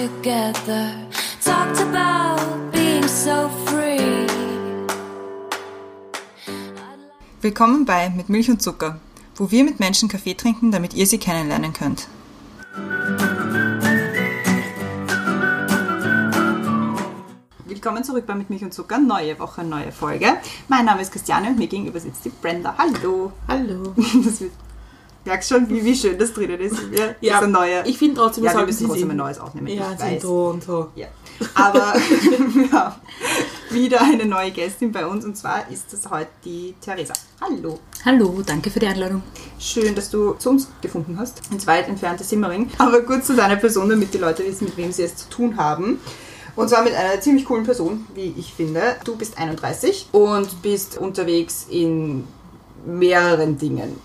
together. Talked about being so free. Willkommen bei Mit Milch und Zucker, wo wir mit Menschen Kaffee trinken, damit ihr sie kennenlernen könnt. Willkommen zurück bei Mit Milch und Zucker, neue Woche, neue Folge. Mein Name ist Christiane und mir gegenüber sitzt die Brenda. Hallo. Hallo. Das wird, merkst schon, wie, wie schön das drinnen ist. Ja, Ja, das ist ein neuer. ich finde trotzdem, ja, wir müssen trotzdem ein neues aufnehmen. Ja, ich das weiß. Und so. Ja. Aber wir haben wieder eine neue Gästin bei uns und zwar ist das heute die Theresa. Hallo. Hallo, danke für die Einladung. Schön, dass du zu uns gefunden hast, ins weit entfernte Simmering. Aber kurz zu deiner Person, damit die Leute wissen, mit wem sie es zu tun haben. Und zwar mit einer ziemlich coolen Person, wie ich finde. Du bist 31 und bist unterwegs in mehreren Dingen.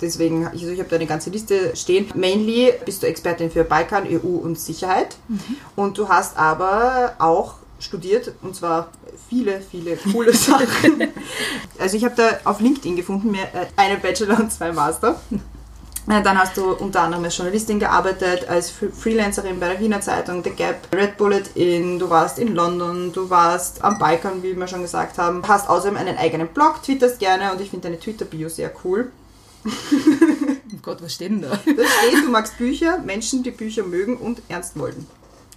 Deswegen, also ich habe da eine ganze Liste stehen. Mainly bist du Expertin für Balkan, EU und Sicherheit. Und du hast aber auch studiert, und zwar viele, viele coole Sachen. Also ich habe da auf LinkedIn gefunden, äh, eine Bachelor und zwei Master. Äh, Dann hast du unter anderem als Journalistin gearbeitet, als Fre- Freelancerin bei der Wiener Zeitung, The Gap, Red Bullet in, du warst in London, du warst am Balkan, wie wir schon gesagt haben, hast außerdem einen eigenen Blog, twitterst gerne und ich finde deine Twitter-Bio sehr cool. Oh Gott, was steht denn da? Da steht, du magst Bücher, Menschen, die Bücher mögen und ernst wollen.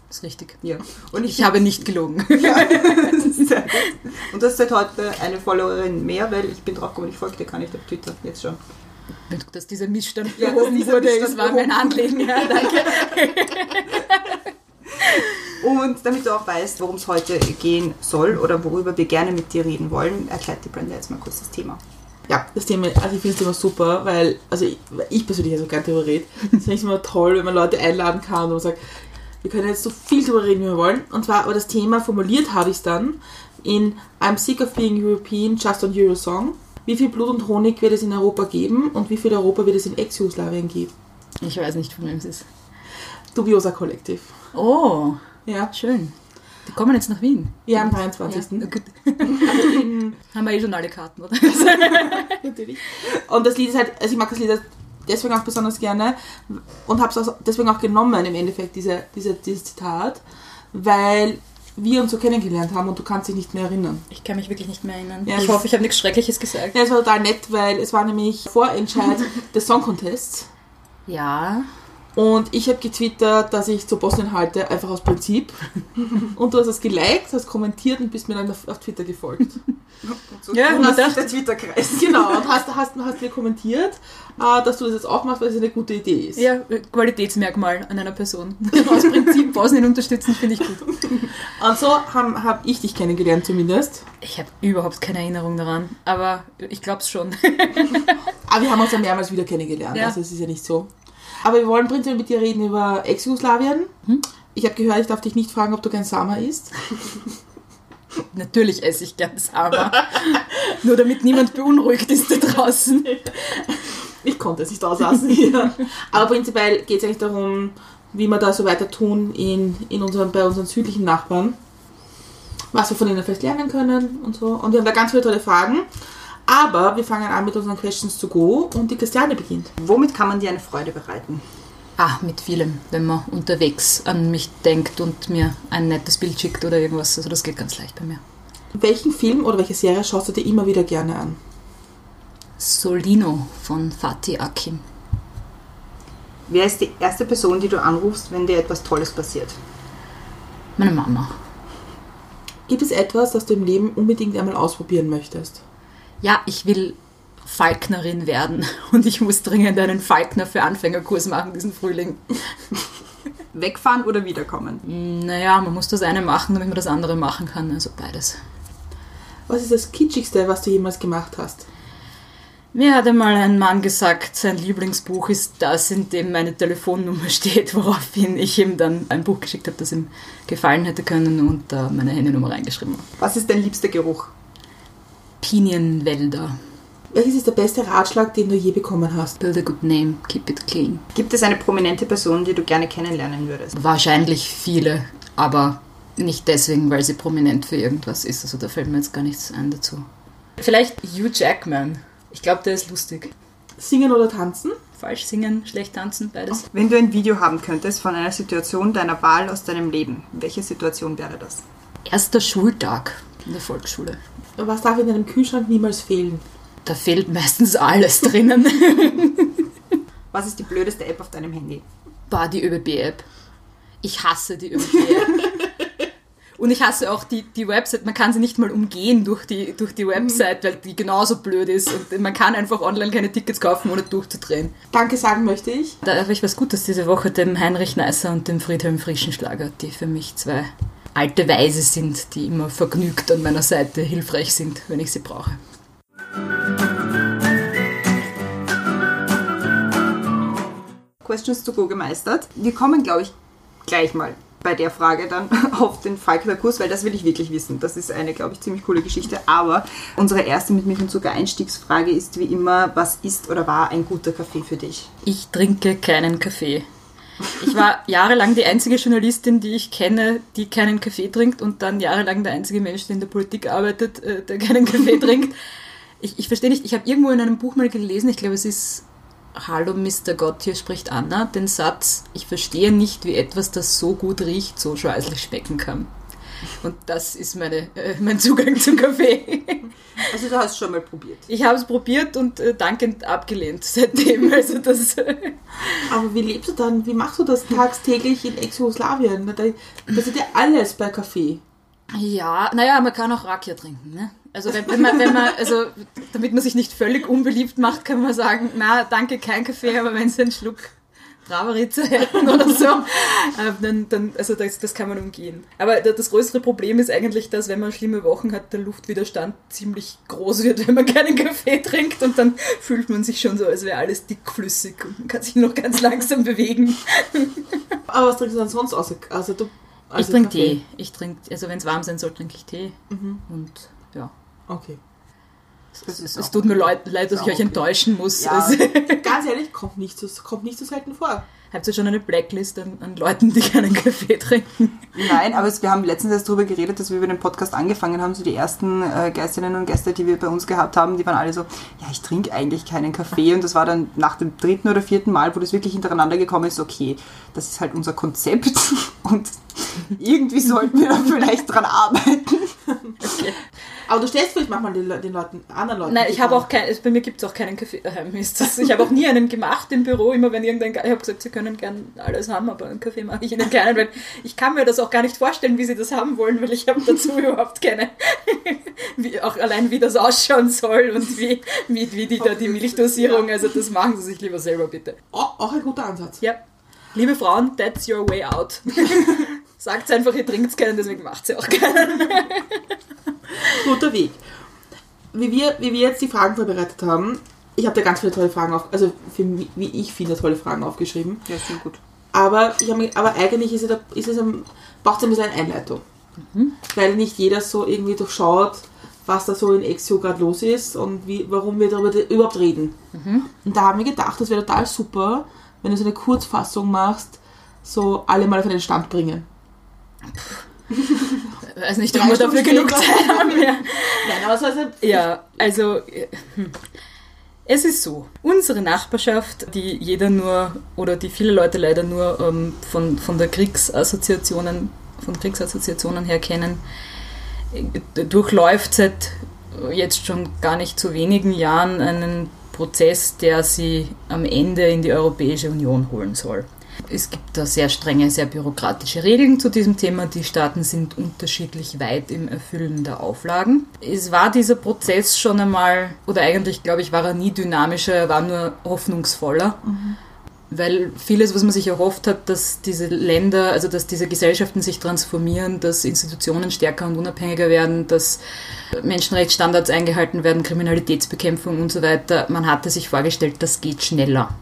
Das ist richtig. Ja. Und Ich habe nicht gelogen. Ja, das ist. Und du hast seit heute eine Followerin mehr, weil ich bin drauf gekommen, ich folge dir gar nicht auf Twitter, jetzt schon. Dass dieser Missstand Ja, behoben dieser wurde, Missstand das war mein behoben Anliegen. Ja, danke. Und damit du auch weißt, worum es heute gehen soll oder worüber wir gerne mit dir reden wollen, erklärt die Brenda jetzt mal kurz das Thema. Ja, das Thema, also ich finde das Thema super, weil, also ich, ich persönlich also gerne darüber rede. Das finde ich immer toll, wenn man Leute einladen kann und man sagt, wir können jetzt so viel darüber reden, wie wir wollen. Und zwar, aber das Thema formuliert habe ich es dann in I'm sick of being European, just on Eurosong. Wie viel Blut und Honig wird es in Europa geben und wie viel Europa wird es in Ex-Jugoslawien geben? Ich weiß nicht, von wem es ist. Dubiosa Kollektiv. Oh, Ja, schön. Die kommen jetzt nach Wien. ja am Ja, 23. na gut. Also in, Haben wir eh schon alle Karten, oder? Natürlich. Und das Lied ist halt, also ich mag das Lied deswegen auch besonders gerne und habe es deswegen auch genommen im Endeffekt, diese, diese, dieses Zitat, weil wir uns so kennengelernt haben und du kannst dich nicht mehr erinnern. Ich kann mich wirklich nicht mehr erinnern. Ja, ich hoffe, ich habe nichts Schreckliches gesagt. Ja, es war total nett, weil es war nämlich Vorentscheid des Song Contests Ja. Und ich habe getwittert, dass ich zu Bosnien halte, einfach aus Prinzip. Und du hast es geliked, hast kommentiert und bist mir dann auf, auf Twitter gefolgt. So Ja, man als dachte- der Twitter-Kreis. Genau, und hast, hast, hast mir kommentiert, äh, dass du das jetzt auch machst, weil es eine gute Idee ist. Ja, Qualitätsmerkmal an einer Person. Aus Prinzip Bosnien unterstützen finde ich gut. Und so habe hab ich dich kennengelernt zumindest. Ich habe überhaupt keine Erinnerung daran, aber ich glaube es schon. Aber wir haben uns ja mehrmals wieder kennengelernt, Ja. also es ist ja nicht so. Aber wir wollen prinzipiell mit dir reden über Ex-Jugoslawien. Hm? Ich habe gehört, ich darf dich nicht fragen, ob du kein Sama isst. Natürlich esse ich gern Sama. Nur damit niemand beunruhigt ist da draußen. Ich konnte es nicht auslassen. ja. Aber prinzipiell geht es eigentlich darum, wie wir da so weiter tun in, in unseren, bei unseren südlichen Nachbarn. Was wir von ihnen vielleicht lernen können und so. Und wir haben da ganz viele tolle Fragen. Aber wir fangen an mit unseren Questions to go und die Christiane beginnt. Womit kann man dir eine Freude bereiten? Ah, mit vielem, wenn man unterwegs an mich denkt und mir ein nettes Bild schickt oder irgendwas. Also das geht ganz leicht bei mir. Welchen Film oder welche Serie schaust du dir immer wieder gerne an? Solino von Fatih Akin. Wer ist die erste Person, die du anrufst, wenn dir etwas Tolles passiert? Meine Mama. Gibt es etwas, das du im Leben unbedingt einmal ausprobieren möchtest? Ja, ich will Falknerin werden und ich muss dringend einen Falkner für Anfängerkurs machen diesen Frühling. Wegfahren oder wiederkommen? Naja, man muss das eine machen, damit man das andere machen kann. Also beides. Was ist das Kitschigste, was du jemals gemacht hast? Mir hat einmal ein Mann gesagt, sein Lieblingsbuch ist das, in dem meine Telefonnummer steht, woraufhin ich ihm dann ein Buch geschickt habe, das ihm gefallen hätte können und da meine Handynummer reingeschrieben habe. Was ist dein liebster Geruch? Pinienwälder. Welches ist der beste Ratschlag, den du je bekommen hast? Build a good name, keep it clean. Gibt es eine prominente Person, die du gerne kennenlernen würdest? Wahrscheinlich viele, aber nicht deswegen, weil sie prominent für irgendwas ist. Also da fällt mir jetzt gar nichts ein dazu. Vielleicht Hugh Jackman. Ich glaube, der ist lustig. Singen oder tanzen? falsch singen, schlecht tanzen, beides. Wenn du ein Video haben könntest von einer Situation deiner Wahl aus deinem Leben, welche Situation wäre das? Erster Schultag in der Volksschule. Was darf in deinem Kühlschrank niemals fehlen? Da fehlt meistens alles drinnen. Was ist die blödeste App auf deinem Handy? War die ÖBB-App. Ich hasse die ÖBB-App. Und ich hasse auch die, die Website. Man kann sie nicht mal umgehen durch die, durch die Website, weil die genauso blöd ist. Und man kann einfach online keine Tickets kaufen, ohne durchzudrehen. Danke sagen möchte ich. Da habe ich was Gutes diese Woche, dem Heinrich Neisser und dem Friedhelm Frischenschlager, die für mich zwei alte Weise sind, die immer vergnügt an meiner Seite hilfreich sind, wenn ich sie brauche. Questions to go gemeistert. Wir kommen, glaube ich, gleich mal bei der Frage dann auf den Falkner-Kurs, weil das will ich wirklich wissen. Das ist eine, glaube ich, ziemlich coole Geschichte. Aber unsere erste mit Milch und Zucker Einstiegsfrage ist wie immer, was ist oder war ein guter Kaffee für dich? Ich trinke keinen Kaffee. Ich war jahrelang die einzige Journalistin, die ich kenne, die keinen Kaffee trinkt und dann jahrelang der einzige Mensch, der in der Politik arbeitet, äh, der keinen Kaffee trinkt. Ich, ich verstehe nicht, ich habe irgendwo in einem Buch mal gelesen, ich glaube es ist Hallo Mr. Gott, hier spricht Anna, den Satz, ich verstehe nicht, wie etwas, das so gut riecht, so scheußlich schmecken kann. Und das ist meine, äh, mein Zugang zum Kaffee. Also du hast schon mal probiert. Ich habe es probiert und äh, dankend abgelehnt seitdem. Also das, Aber wie lebst du dann? Wie machst du das tagtäglich in Ex-Jugoslawien? Da passiert ja alles bei Kaffee. ja, naja, man kann auch Rakia trinken. Ne? Also wenn, wenn, man, wenn man, also damit man sich nicht völlig unbeliebt macht, kann man sagen, na danke, kein Kaffee, aber wenn Sie einen Schluck Travaritze hätten oder so, äh, dann, dann also das, das kann man umgehen. Aber da- das größere Problem ist eigentlich, dass wenn man schlimme Wochen hat, der Luftwiderstand ziemlich groß wird, wenn man keinen Kaffee trinkt und dann fühlt man sich schon so, als wäre alles dickflüssig und man kann sich noch ganz langsam bewegen. Aber was trinkst du dann sonst außer also du, ich also trinke Kaffee? Tee. Ich trinke, also wenn es warm sein soll, trinke ich Tee. Und ja. Okay. Ist Es auch- tut mir leid, leid dass ich euch okay. enttäuschen muss. Ja. Also, Ganz ehrlich, kommt nicht so, kommt nicht so selten vor. habt ihr schon eine Blacklist an, an Leuten, die keinen Kaffee trinken? Nein, aber es, wir haben letztens erst darüber geredet, dass wir über den Podcast angefangen haben. So die ersten äh, Gästinnen und Gäste, die wir bei uns gehabt haben, die waren alle so, ja, ich trinke eigentlich keinen Kaffee. Und das war dann nach dem dritten oder vierten Mal, wo das wirklich hintereinander gekommen ist, okay, das ist halt unser Konzept und irgendwie sollten wir da vielleicht dran arbeiten. Aber du stellst vielleicht manchmal den, den Leuten, anderen Leuten. Nein, ich habe auch kein, bei mir gibt es auch keinen Kaffee daheim. Ist das, ich habe auch nie einen gemacht im Büro, immer wenn irgendein, Ge- ich habe gesagt, sie können gern alles haben, aber einen Kaffee mache ich ihnen keinen, weil ich kann mir das auch gar nicht vorstellen, wie sie das haben wollen, weil ich habe dazu überhaupt keine, wie, auch allein wie das ausschauen soll und wie, wie, wie die da die Milchdosierung, also das machen sie sich lieber selber bitte. Auch, auch ein guter Ansatz. Ja, liebe Frauen, that's your way out. Sagt einfach, ihr trinkt keinen, deswegen macht sie auch keinen. Guter Weg. Wie wir, wie wir jetzt die Fragen vorbereitet haben, ich habe da ganz viele tolle Fragen auf, also für mich, wie ich finde, tolle Fragen aufgeschrieben. Ja, schon gut. Aber, ich hab, aber eigentlich ist es, ist es ein, braucht es ein bisschen eine Einleitung. Weil nicht jeder so irgendwie durchschaut, was da so in Exio gerade los ist und wie, warum wir darüber überhaupt reden. Und da haben wir gedacht, das wäre total super, wenn du so eine Kurzfassung machst, so alle mal auf einen Stand bringen. weiß nicht, Drei ob wir dafür genug. Zeit haben. Ja. Nein, aber so ist ein Ja, also hm. es ist so, unsere Nachbarschaft, die jeder nur oder die viele Leute leider nur ähm, von, von der Kriegsassoziationen, von Kriegsassoziationen her kennen, äh, durchläuft seit jetzt schon gar nicht so wenigen Jahren einen Prozess, der sie am Ende in die Europäische Union holen soll. Es gibt da sehr strenge, sehr bürokratische Regeln zu diesem Thema. Die Staaten sind unterschiedlich weit im Erfüllen der Auflagen. Es war dieser Prozess schon einmal, oder eigentlich glaube ich, war er nie dynamischer, er war nur hoffnungsvoller. Weil vieles, was man sich erhofft hat, dass diese Länder, also dass diese Gesellschaften sich transformieren, dass Institutionen stärker und unabhängiger werden, dass Menschenrechtsstandards eingehalten werden, Kriminalitätsbekämpfung und so weiter, man hatte sich vorgestellt, das geht schneller.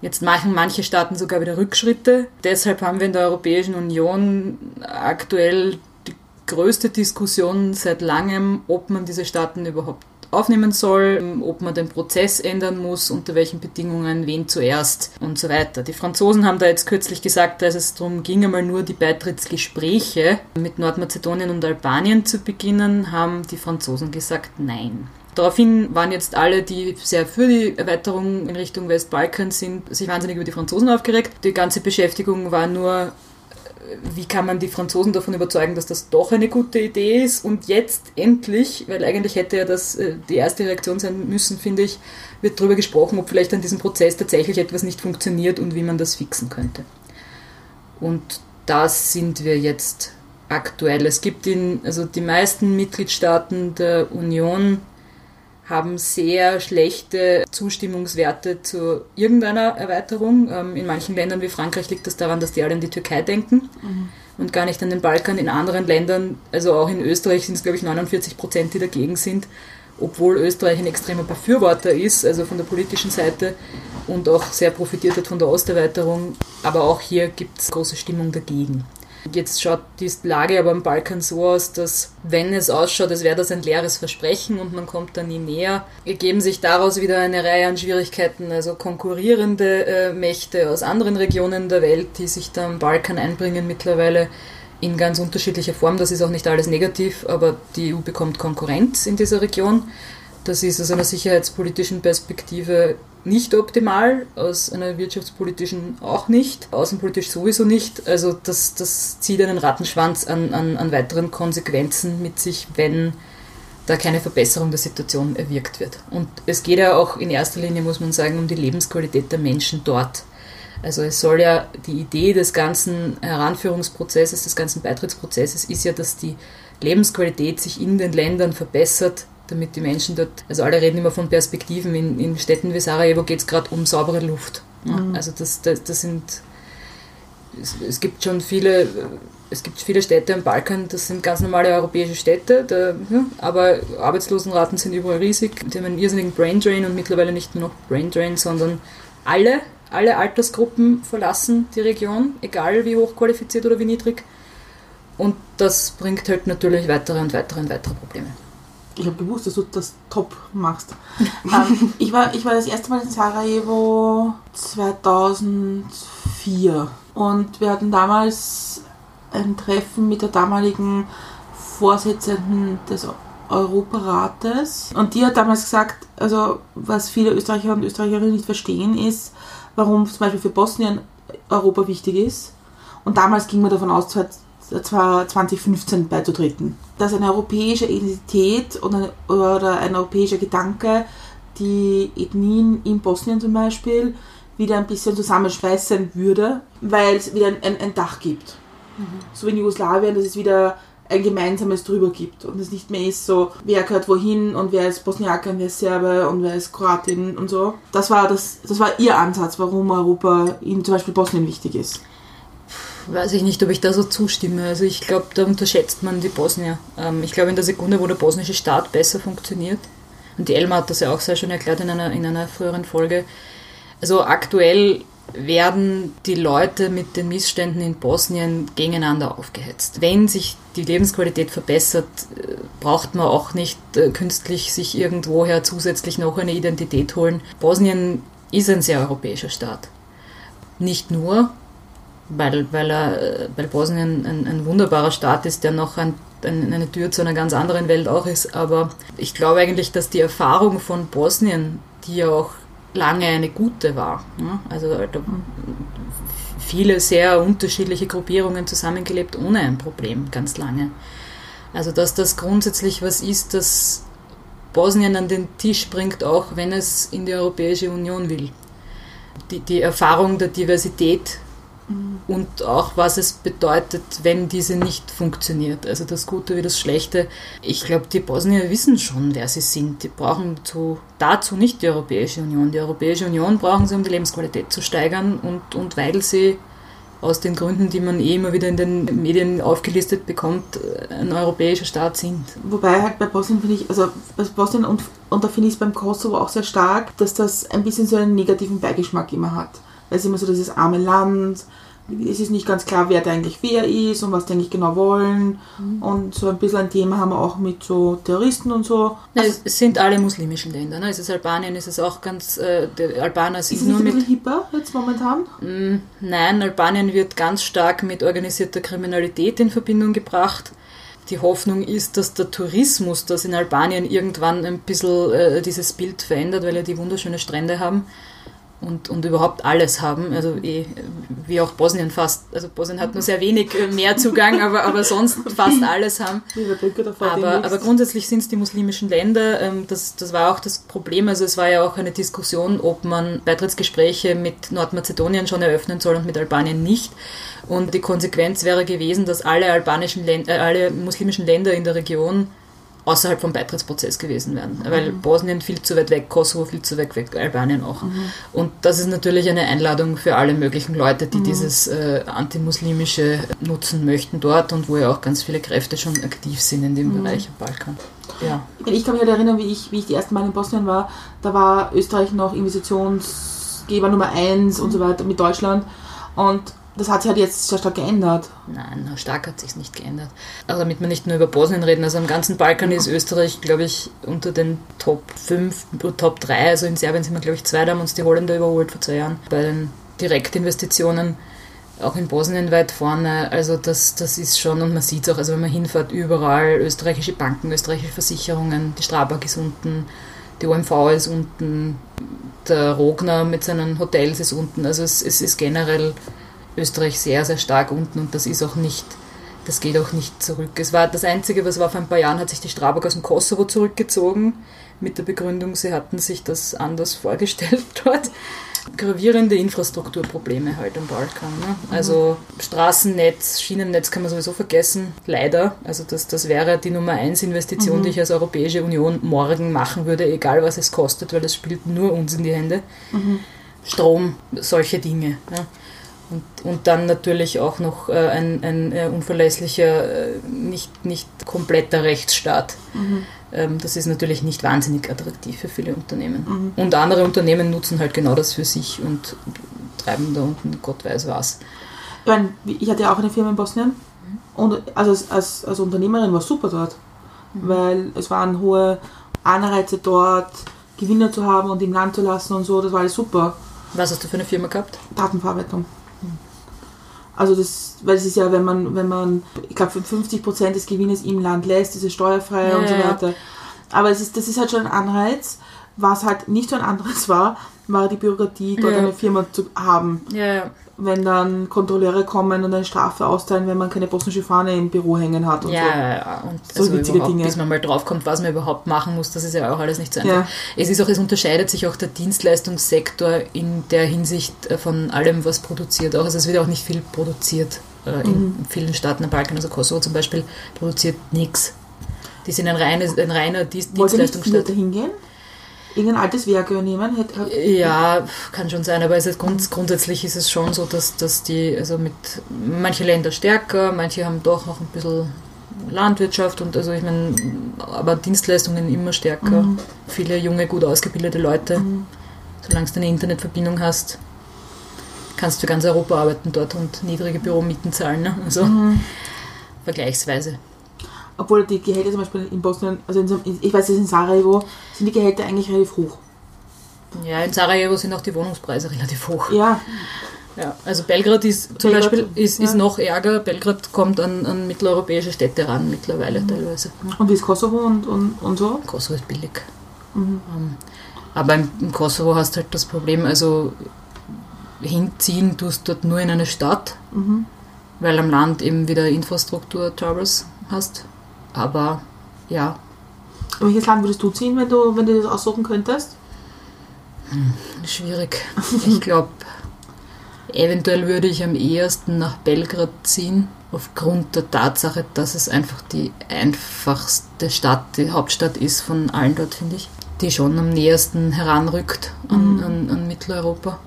Jetzt machen manche Staaten sogar wieder Rückschritte. Deshalb haben wir in der Europäischen Union aktuell die größte Diskussion seit langem, ob man diese Staaten überhaupt aufnehmen soll, ob man den Prozess ändern muss, unter welchen Bedingungen, wen zuerst und so weiter. Die Franzosen haben da jetzt kürzlich gesagt, dass es darum ging, einmal nur die Beitrittsgespräche mit Nordmazedonien und Albanien zu beginnen, haben die Franzosen gesagt, nein. Daraufhin waren jetzt alle, die sehr für die Erweiterung in Richtung Westbalkan sind, sich wahnsinnig über die Franzosen aufgeregt. Die ganze Beschäftigung war nur wie kann man die Franzosen davon überzeugen, dass das doch eine gute Idee ist? Und jetzt endlich, weil eigentlich hätte ja das äh, die erste Reaktion sein müssen, finde ich, wird darüber gesprochen, ob vielleicht an diesem Prozess tatsächlich etwas nicht funktioniert und wie man das fixen könnte. Und da sind wir jetzt aktuell. Es gibt in, also die meisten Mitgliedstaaten der Union haben sehr schlechte Zustimmungswerte zu irgendeiner Erweiterung. Ähm, in manchen Ländern wie Frankreich liegt das daran, dass die alle an die Türkei denken mhm. und gar nicht an den Balkan. In anderen Ländern, also auch in Österreich, sind es, glaube ich, 49 Prozent, die dagegen sind, obwohl Österreich ein extremer Befürworter ist, also von der politischen Seite und auch sehr profitiert hat von der Osterweiterung. Aber auch hier gibt es große Stimmung dagegen. Jetzt schaut die Lage aber am Balkan so aus, dass wenn es ausschaut, als wäre das ein leeres Versprechen und man kommt da nie näher, ergeben sich daraus wieder eine Reihe an Schwierigkeiten, also konkurrierende äh, Mächte aus anderen Regionen der Welt, die sich da am Balkan einbringen mittlerweile in ganz unterschiedlicher Form. Das ist auch nicht alles negativ, aber die EU bekommt Konkurrenz in dieser Region. Das ist aus einer sicherheitspolitischen Perspektive nicht optimal, aus einer wirtschaftspolitischen auch nicht, außenpolitisch sowieso nicht. Also das, das zieht einen Rattenschwanz an, an, an weiteren Konsequenzen mit sich, wenn da keine Verbesserung der Situation erwirkt wird. Und es geht ja auch in erster Linie, muss man sagen, um die Lebensqualität der Menschen dort. Also es soll ja, die Idee des ganzen Heranführungsprozesses, des ganzen Beitrittsprozesses ist ja, dass die Lebensqualität sich in den Ländern verbessert, damit die Menschen dort, also alle reden immer von Perspektiven, in, in Städten wie Sarajevo geht es gerade um saubere Luft. Mhm. Also das, das, das sind, es, es, gibt schon viele, es gibt viele Städte am Balkan, das sind ganz normale europäische Städte, da, ja, aber Arbeitslosenraten sind überall riesig, die haben einen irrsinnigen Braindrain und mittlerweile nicht nur noch Braindrain, sondern alle, alle Altersgruppen verlassen die Region, egal wie hochqualifiziert oder wie niedrig. Und das bringt halt natürlich weitere und weitere und weitere Probleme ich habe gewusst, dass du das top machst. ähm, ich, war, ich war das erste Mal in Sarajevo 2004 und wir hatten damals ein Treffen mit der damaligen Vorsitzenden des Europarates und die hat damals gesagt, also was viele Österreicher und Österreicherinnen nicht verstehen ist, warum zum Beispiel für Bosnien Europa wichtig ist. Und damals ging man davon aus, 2015 beizutreten. Dass eine europäische Identität oder, oder ein europäischer Gedanke die Ethnien in Bosnien zum Beispiel wieder ein bisschen zusammenschweißen würde, weil es wieder ein, ein, ein Dach gibt. Mhm. So wie in Jugoslawien, dass es wieder ein gemeinsames drüber gibt und es nicht mehr ist so, wer gehört wohin und wer ist Bosniaker und wer ist Serbe und wer ist Kroatin und so. Das war, das, das war ihr Ansatz, warum Europa in zum Beispiel Bosnien wichtig ist weiß ich nicht, ob ich da so zustimme. Also ich glaube, da unterschätzt man die Bosnier. Ähm, ich glaube, in der Sekunde, wo der bosnische Staat besser funktioniert, und die Elma hat das ja auch sehr schön erklärt in einer, in einer früheren Folge, also aktuell werden die Leute mit den Missständen in Bosnien gegeneinander aufgehetzt. Wenn sich die Lebensqualität verbessert, äh, braucht man auch nicht äh, künstlich sich irgendwoher zusätzlich noch eine Identität holen. Bosnien ist ein sehr europäischer Staat. Nicht nur, weil, weil, er, weil Bosnien ein, ein wunderbarer Staat ist, der noch ein, ein, eine Tür zu einer ganz anderen Welt auch ist. Aber ich glaube eigentlich, dass die Erfahrung von Bosnien, die ja auch lange eine gute war, ne? also viele sehr unterschiedliche Gruppierungen zusammengelebt ohne ein Problem, ganz lange. Also dass das grundsätzlich was ist, das Bosnien an den Tisch bringt, auch wenn es in die Europäische Union will. Die, die Erfahrung der Diversität und auch was es bedeutet, wenn diese nicht funktioniert. Also das Gute wie das Schlechte. Ich glaube, die Bosnier wissen schon, wer sie sind. Die brauchen zu, dazu nicht die Europäische Union. Die Europäische Union brauchen sie, um die Lebensqualität zu steigern und, und weil sie aus den Gründen, die man eh immer wieder in den Medien aufgelistet bekommt, ein europäischer Staat sind. Wobei halt bei Bosnien finde ich, also bei Bosnien und, und da finde ich es beim Kosovo auch sehr stark, dass das ein bisschen so einen negativen Beigeschmack immer hat. Es immer so dieses arme Land, es ist nicht ganz klar, wer da eigentlich wer ist und was die eigentlich genau wollen. Mhm. Und so ein bisschen ein Thema haben wir auch mit so Terroristen und so. Ja, Also, es, sind alle muslimischen Länder. Ne? Es ist Albanien, es ist auch ganz. Äh, Albaner ist sind es nur mit. bisschen hipper jetzt momentan? Mm, Nein, Albanien wird ganz stark mit organisierter Kriminalität in Verbindung gebracht. Die Hoffnung ist, dass der Tourismus, das in Albanien irgendwann ein bisschen äh, dieses Bild verändert, weil ja die wunderschöne Strände haben und, und überhaupt alles haben. Also eh, wie auch Bosnien fast. Also Bosnien hat nur sehr wenig äh, Meerzugang, aber, aber sonst fast alles haben. Aber, aber grundsätzlich sind es die muslimischen Länder. Ähm, Das, das war auch das Problem. Also es war ja auch eine Diskussion, ob man Beitrittsgespräche mit Nordmazedonien schon eröffnen soll und mit Albanien nicht. Und die Konsequenz wäre gewesen, dass alle albanischen Länder, äh, alle muslimischen Länder in der Region außerhalb vom Beitrittsprozess gewesen wären. Weil Bosnien viel zu weit weg, Kosovo viel zu weit weg, Albanien auch. Und das ist natürlich eine Einladung für alle möglichen Leute, die dieses äh, antimuslimische nutzen möchten dort und wo ja auch ganz viele Kräfte schon aktiv sind in dem Bereich am Balkan. Ja. Ich kann mich halt erinnern, wie ich, wie ich die ersten Mal in Bosnien war, da war Österreich noch Investitionsgeber Nummer 1 und so weiter mit Deutschland. Und das hat sich halt jetzt sehr stark geändert. Nein, stark hat sich nicht geändert. Also damit wir nicht nur über Bosnien reden, also am ganzen Balkan ist Österreich, glaube ich, unter den Top 5, Top 3. Also in Serbien sind wir, glaube ich, zwei, da haben uns die Holländer überholt vor zwei Jahren. Bei den Direktinvestitionen auch in Bosnien weit vorne. Also das, das ist schon, und man sieht es auch, also wenn man hinfährt, überall österreichische Banken, österreichische Versicherungen, die Strabag ist unten, die OMV ist unten, der Rogner mit seinen Hotels ist unten. Also es, es ist generell Österreich sehr, sehr stark unten und das ist auch nicht, das geht auch nicht zurück. Es war das Einzige, was war vor ein paar Jahren, hat sich die Strabag aus dem Kosovo zurückgezogen, mit der Begründung, sie hatten sich das anders vorgestellt dort. Gravierende Infrastrukturprobleme halt am Balkan. Ne? Also Straßennetz, Schienennetz kann man sowieso vergessen, leider. Also das, das wäre die Nummer eins Investition, die ich als Europäische Union morgen machen würde, egal was es kostet, weil das spielt nur uns in die Hände. Strom, solche Dinge. Ne? Und, und dann natürlich auch noch äh, ein, ein äh, unverlässlicher, äh, nicht, nicht kompletter Rechtsstaat. Ähm, das ist natürlich nicht wahnsinnig attraktiv für viele Unternehmen. Und andere Unternehmen nutzen halt genau das für sich und treiben da unten Gott weiß was. Ich, hatte ja auch eine Firma in Bosnien und also als, als, als Unternehmerin war es super dort, weil es waren hohe Anreize dort, Gewinne zu haben und im Land zu lassen und so, das war alles super. Was hast du für eine Firma gehabt? Datenverarbeitung. Also das, weil es ist ja, wenn man, wenn man, ich glaube, 50% des Gewinnes im Land lässt, ist es steuerfrei Ja, und so ja. weiter. Aber es ist, das ist halt schon ein Anreiz. Was halt nicht so ein Anreiz war, war die Bürokratie, dort Ja. eine Firma zu haben. Ja, ja. Wenn dann Kontrolleure kommen und eine Strafe austeilen, wenn man keine bosnische Fahne im Büro hängen hat und Ja, so. ja, ja. Und So also witzige Dinge. bis man mal draufkommt, was man überhaupt machen muss, das ist ja auch alles nicht so einfach. Ja. Es ist auch, es unterscheidet sich auch der Dienstleistungssektor in der Hinsicht äh, von allem, was produziert. Auch, also es wird auch nicht viel produziert äh, in Mhm. vielen Staaten am Balkan. Also Kosovo zum Beispiel produziert nichts. Die sind ein, reines, ein reiner Dienst Wollte nicht viele Dienstleistungsstaat. dahin gehen? Irgendein altes Werk übernehmen? Hätte, Ja, kann schon sein, aber es ist grund, grundsätzlich ist es schon so, dass, dass die, also mit manche Länder stärker, manche haben doch noch ein bisschen Landwirtschaft und also ich meine, aber Dienstleistungen immer stärker. Viele junge, gut ausgebildete Leute. Solange du eine Internetverbindung hast, kannst du für ganz Europa arbeiten dort und niedrige Büromieten zahlen. Ne? Also vergleichsweise. Obwohl die Gehälter zum Beispiel in Bosnien, also in, ich weiß, es ist in Sarajevo, sind die Gehälter eigentlich relativ hoch. Ja, in Sarajevo sind auch die Wohnungspreise relativ hoch. Ja, Ja, also Belgrad ist zum Belgrad, Beispiel ist, ist ja. noch ärger. Belgrad kommt an, an mitteleuropäische Städte ran mittlerweile Mhm. teilweise. und wie ist Kosovo und, und, und so? Kosovo ist billig. Mhm. Ähm, aber im, im Kosovo hast du halt das Problem, also hinziehen tust du dort nur in eine Stadt, Mhm. weil am Land eben wieder Infrastruktur-Troubles hast. Aber ja, In welches Land würdest du ziehen, wenn du, wenn du das aussuchen könntest? schwierig. Ich glaube, eventuell würde ich am ehesten nach Belgrad ziehen, aufgrund der Tatsache, dass es einfach die einfachste Stadt, die Hauptstadt ist von allen dort, finde ich. Die schon am nähersten heranrückt an, an, an Mitteleuropa.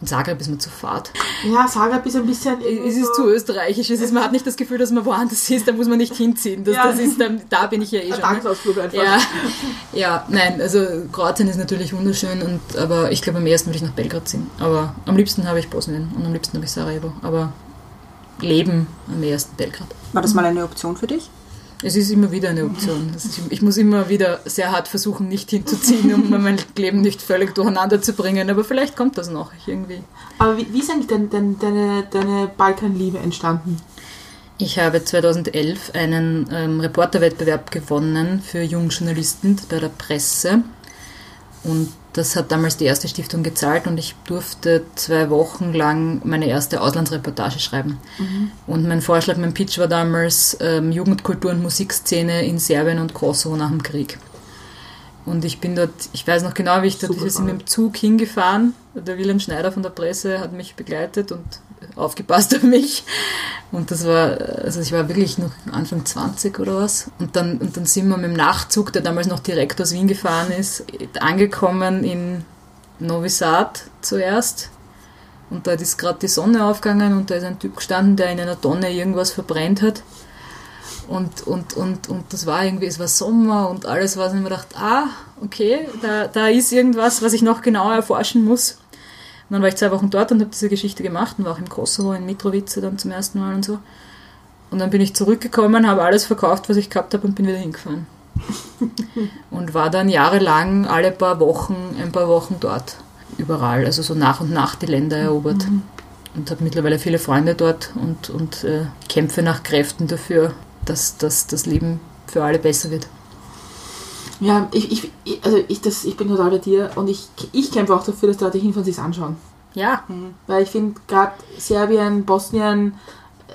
In Zagreb ist mir zu fad. Ja, Zagreb ist ein bisschen... Es ist zu österreichisch. Es ist, man hat nicht das Gefühl, dass man woanders ist, da muss man nicht hinziehen. Das, Ja. das ist da bin ich ja eh ein schon. Tagesausflug einfach. Ja, ja, nein, also Kroatien ist natürlich wunderschön, und, aber ich glaube, am ersten würde ich nach Belgrad ziehen. Aber am liebsten habe ich Bosnien und am liebsten habe ich Sarajevo. Aber Leben am ersten Belgrad. War das mal eine Option für dich? Es ist immer wieder eine Option. Ist, ich muss immer wieder sehr hart versuchen, nicht hinzuziehen, um mein Leben nicht völlig durcheinander zu bringen. Aber vielleicht kommt das noch irgendwie. Aber wie, wie ist eigentlich dein, dein, deine, deine Balkanliebe entstanden? Ich habe 2011 einen ähm, Reporterwettbewerb gewonnen für Jungjournalisten bei der Presse. Und das hat damals die erste Stiftung gezahlt und ich durfte zwei Wochen lang meine erste Auslandsreportage schreiben. Und mein Vorschlag, mein Pitch war damals ähm, Jugendkultur und Musikszene in Serbien und Kosovo nach dem Krieg. Und ich bin dort, ich weiß noch genau, wie ich dort, Super wir sind mit dem Zug hingefahren. Der Wilhelm Schneider von der Presse hat mich begleitet und aufgepasst auf mich. Und das war, also ich war wirklich noch Anfang 20 oder was. Und dann, und dann sind wir mit dem Nachtzug, der damals noch direkt aus Wien gefahren ist, angekommen in Novi Sad zuerst. Und dort ist gerade die Sonne aufgegangen und da ist ein Typ gestanden, der in einer Tonne irgendwas verbrennt hat. Und, und, und, und das war irgendwie, es war Sommer und alles war, und ich mir gedacht, ah, okay, da, da ist irgendwas, was ich noch genauer erforschen muss. Und dann war ich zwei Wochen dort und habe diese Geschichte gemacht und war auch im Kosovo, in Mitrovica dann zum ersten Mal und so. Und dann bin ich zurückgekommen, habe alles verkauft, was ich gehabt habe und bin wieder hingefahren. und war dann jahrelang alle paar Wochen, ein paar Wochen dort. Überall, also so nach und nach die Länder erobert. Und habe mittlerweile viele Freunde dort und, und äh, kämpfe nach Kräften dafür, dass, dass das Leben für alle besser wird. Ja, ich, ich, ich- also ich, das, ich bin total bei dir und ich, ich kämpfe auch dafür, dass die Leute hinfahren, sich anschauen. Ja, Weil ich finde, gerade Serbien, Bosnien,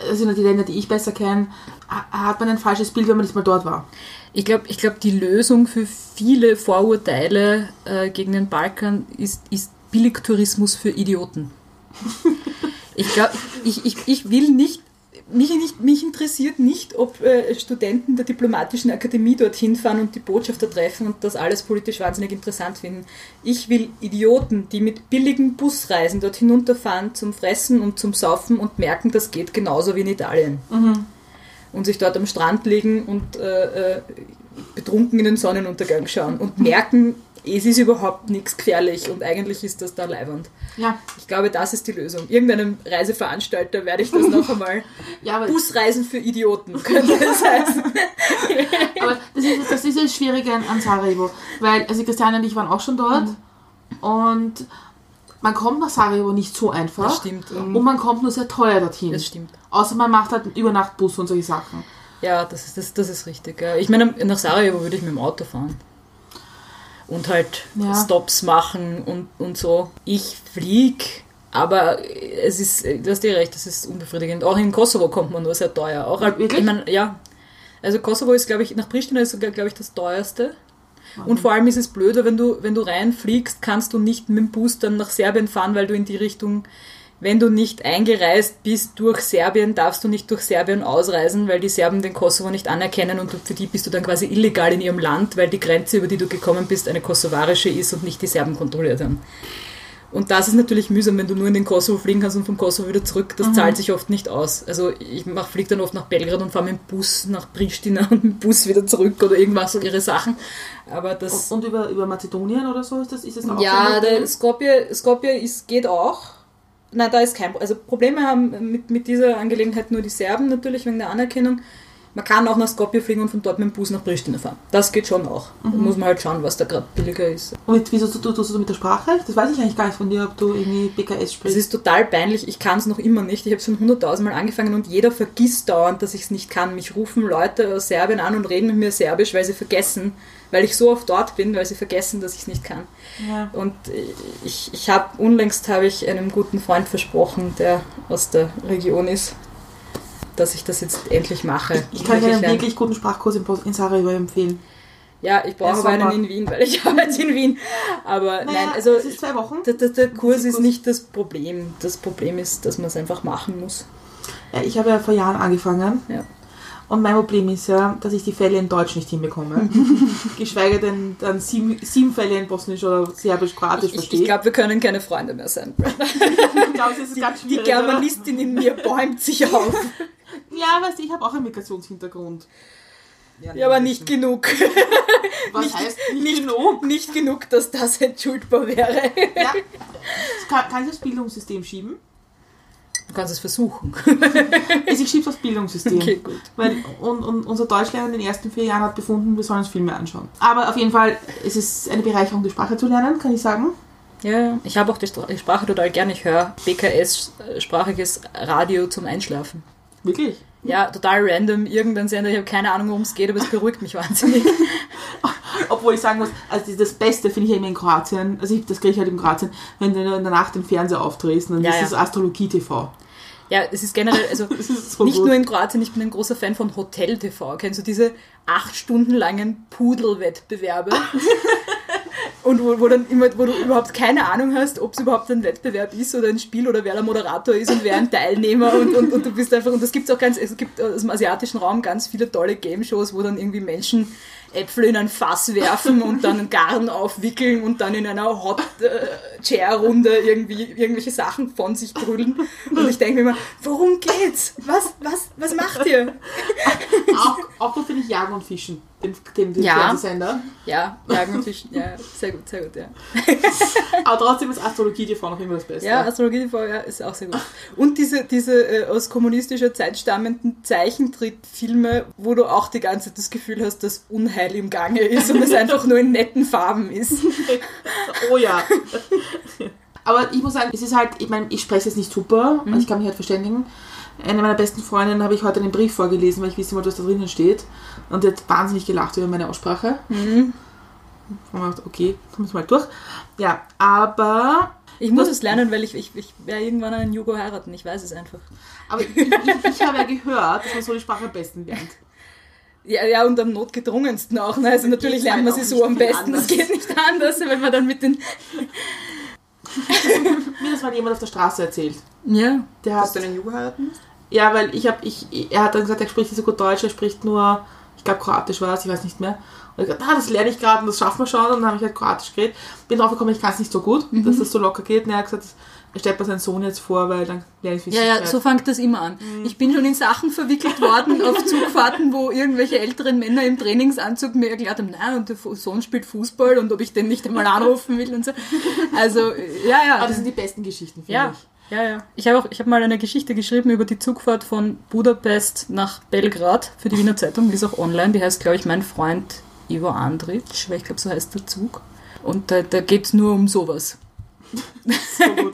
das sind ja die Länder, die ich besser kenne, ha- hat man ein falsches Bild, wenn man nicht mal dort war. Ich glaube, ich glaub, die Lösung für viele Vorurteile äh, gegen den Balkan ist, ist Billigtourismus für Idioten. Ich glaube, ich, ich, ich will nicht mich, nicht, mich interessiert nicht, ob äh, Studenten der Diplomatischen Akademie dorthin fahren und die Botschafter treffen und das alles politisch wahnsinnig interessant finden. Ich will Idioten, die mit billigen Busreisen dort hinunterfahren zum Fressen und zum Saufen und merken, das geht genauso wie in Italien. Und sich dort am Strand liegen und äh, äh, betrunken in den Sonnenuntergang schauen und merken, es ist überhaupt nichts gefährlich und eigentlich ist das da leibernd. Ja, Ich glaube, das ist die Lösung. Irgendeinem Reiseveranstalter werde ich das noch einmal. ja Busreisen für Idioten könnte es heißen. aber das, ist, das ist das Schwierige an, an Sarajevo. Weil, also Christiane und ich waren auch schon dort und man kommt nach Sarajevo nicht so einfach. Das stimmt. Und man kommt nur sehr teuer dorthin. Das stimmt. Außer man macht halt einen Übernachtbus und solche Sachen. Ja, das ist, das, das ist richtig. Ja. Ich meine, nach Sarajevo würde ich mit dem Auto fahren. Und halt Ja. Stops machen und, und so. Ich flieg, aber es ist, du hast dir recht, das ist unbefriedigend. Auch in Kosovo kommt man nur sehr teuer. Auch, halt- Wirklich? Ich meine, ja. Also Kosovo ist, glaube ich, nach Pristina ist sogar, glaube ich, das teuerste. Und vor allem ist es blöder, wenn du, wenn du reinfliegst, kannst du nicht mit dem Bus dann nach Serbien fahren, weil du in die Richtung, wenn du nicht eingereist bist durch Serbien, darfst du nicht durch Serbien ausreisen, weil die Serben den Kosovo nicht anerkennen und für die bist du dann quasi illegal in ihrem Land, weil die Grenze, über die du gekommen bist, eine kosovarische ist und nicht die Serben kontrolliert haben. Und das ist natürlich mühsam, wenn du nur in den Kosovo fliegen kannst und vom Kosovo wieder zurück. Das zahlt sich oft nicht aus. Also ich mach, fliege dann oft nach Belgrad und fahre mit dem Bus nach Pristina und mit dem Bus wieder zurück oder irgendwas, so ihre Sachen. Aber das... Und, und über, über Mazedonien oder so ist das, ist das auch Ja, so der Skopje, Skopje ist, geht auch. Nein, da ist kein Also Probleme haben mit, mit dieser Angelegenheit nur die Serben natürlich wegen der Anerkennung. Man kann auch nach Skopje fliegen und von dort mit dem Bus nach Pristina fahren. Das geht schon auch. Da muss man halt schauen, was da gerade billiger ist. Und wieso tust du, du mit der Sprache? Das weiß ich eigentlich gar nicht von dir, ob du irgendwie BKS Es sprichst. ist total peinlich, ich kann es noch immer nicht. Ich habe schon hunderttausendmal angefangen und jeder vergisst dauernd, dass ich es nicht kann. Mich rufen Leute aus Serbien an und reden mit mir Serbisch, weil sie vergessen, weil ich so oft dort bin, weil sie vergessen, dass ich es nicht kann. ja. Und ich, ich habe unlängst habe ich einem guten Freund versprochen, der aus der Region ist, dass ich das jetzt endlich mache. Ich kann dir einen lernen. wirklich guten Sprachkurs in, in Sarajevo empfehlen. Ja, ich brauche aber einen in Wien, weil ich arbeite in Wien. Aber nein, also es ist zwei Wochen. der, der, der Kurs ist nicht das Problem. Das Problem ist, dass man es einfach machen muss. Ja, ich habe ja vor Jahren angefangen. Ja. Und mein Problem ist ja, dass ich die Fälle in Deutsch nicht hinbekomme. Geschweige denn dann sieben, sieben Fälle in Bosnisch oder Serbisch, Kroatisch Ich, ich verstehe. glaube, wir können keine Freunde mehr sein. Ich glaube, es ist ganz Die schwierig. oder? Germanistin in mir bäumt sich auf. Ja, weißt du, ich habe auch einen Migrationshintergrund. Ja, aber nicht genug. Was Nicht- heißt nicht, nicht- genug? Nicht genug, dass das entschuldbar wäre. Ja. Kann, kann ich das Bildungssystem schieben? Du kannst es versuchen. Also ich schiebe das Bildungssystem. Okay, gut. Weil und, und unser Deutschlehrer in den ersten vier Jahren hat befunden, wir sollen uns Filme anschauen. Aber auf jeden Fall, es ist eine Bereicherung, die Sprache zu lernen, kann ich sagen. Ja, ich habe auch die Sprache total gern. Ich höre BKS-sprachiges Radio zum Einschlafen. Wirklich. Ja, total random, irgendein Sender, ich habe keine Ahnung, worum es geht, aber es beruhigt mich wahnsinnig. Obwohl ich sagen muss, also das Beste finde ich ja immer in Kroatien, also ich, das kriege ich halt in Kroatien, wenn du in der Nacht den Fernseher aufdrehst, dann Ja, ist ja. das Astrologie TV. Ja, es ist generell, also ist so nicht gut. nur in Kroatien, ich bin ein großer Fan von Hotel TV. Kennst du diese acht Stunden langen Pudelwettbewerbe? Und wo, wo, dann immer, wo du überhaupt keine Ahnung hast, ob es überhaupt ein Wettbewerb ist oder ein Spiel oder wer der Moderator ist und wer ein Teilnehmer und, und, und du bist einfach, und das gibt es auch ganz, es gibt aus dem asiatischen Raum ganz viele tolle Game-Shows, wo dann irgendwie Menschen Äpfel in ein Fass werfen und dann einen Garn aufwickeln und dann in einer Hot äh, Chair Runde irgendwie irgendwelche Sachen von sich brüllen. Und ich denke mir immer, worum geht's? Was, was, was macht ihr? Auch, auch finde Jagen und Fischen, den, den, den Ja. Fernsehsender. Ja, und Fischen, ja, sehr gut, sehr gut, ja. Aber trotzdem ist Astrologie TV noch immer das Beste. Ja, Astrologie TV ja, ist auch sehr gut. Und diese, diese äh, aus kommunistischer Zeit stammenden Zeichentrickfilme, wo du auch die ganze Zeit das Gefühl hast, dass Unheil im Gange ist und es einfach nur in netten Farben ist. Oh ja. Aber ich muss sagen, es ist halt, ich meine, ich spreche es nicht super, Mhm. also ich kann mich halt verständigen. Eine meiner besten Freundinnen habe ich heute einen Brief vorgelesen, weil ich wissen wollte, was da drinnen steht. Und die hat wahnsinnig gelacht über meine Aussprache. Mhm. Und man dachte, okay, kommen wir mal durch. Ja, aber, Ich muss es lernen, weil ich, ich, ich werde irgendwann einen Jugo heiraten, ich weiß es einfach. aber ich, ich, ich habe ja gehört, dass man so die Sprache am besten lernt. Ja, ja, und am notgedrungensten auch. Ne? Also natürlich lernt man halt sie auch so am besten. Das anders. geht nicht anders, wenn man dann mit den... Mir das mal jemand auf der Straße erzählt. Ja. Der Dass hat, du einen Jugo heiraten musst? ja, weil ich habe, ich, er hat dann gesagt, er spricht nicht so gut Deutsch, er spricht nur, ich glaube Kroatisch war es, ich weiß nicht mehr. Und ich gesagt, ah, das lerne ich gerade und das schaffen wir schon. Und dann habe ich halt Kroatisch geredet. Bin drauf gekommen, ich kann es nicht so gut, dass das so locker geht. Und er hat gesagt, stellt mir seinen Sohn jetzt vor, weil dann lerne ich Ja, ja, so fängt das immer an. Ich bin schon in Sachen verwickelt worden auf Zugfahrten, wo irgendwelche älteren Männer im Trainingsanzug mir erklärt haben, nein, und der Sohn spielt Fußball und ob ich den nicht einmal anrufen will und so. Also, ja, ja. Aber das sind die besten Geschichten, finde ja, ich. ja, ja. Ich habe auch, ich habe mal eine Geschichte geschrieben über die Zugfahrt von Budapest nach Belgrad für die Wiener Zeitung, die ist auch online, die heißt, glaube ich, mein Freund Ivo Andric, weil ich glaube, so heißt der Zug. Und da, da geht es nur um sowas. So gut.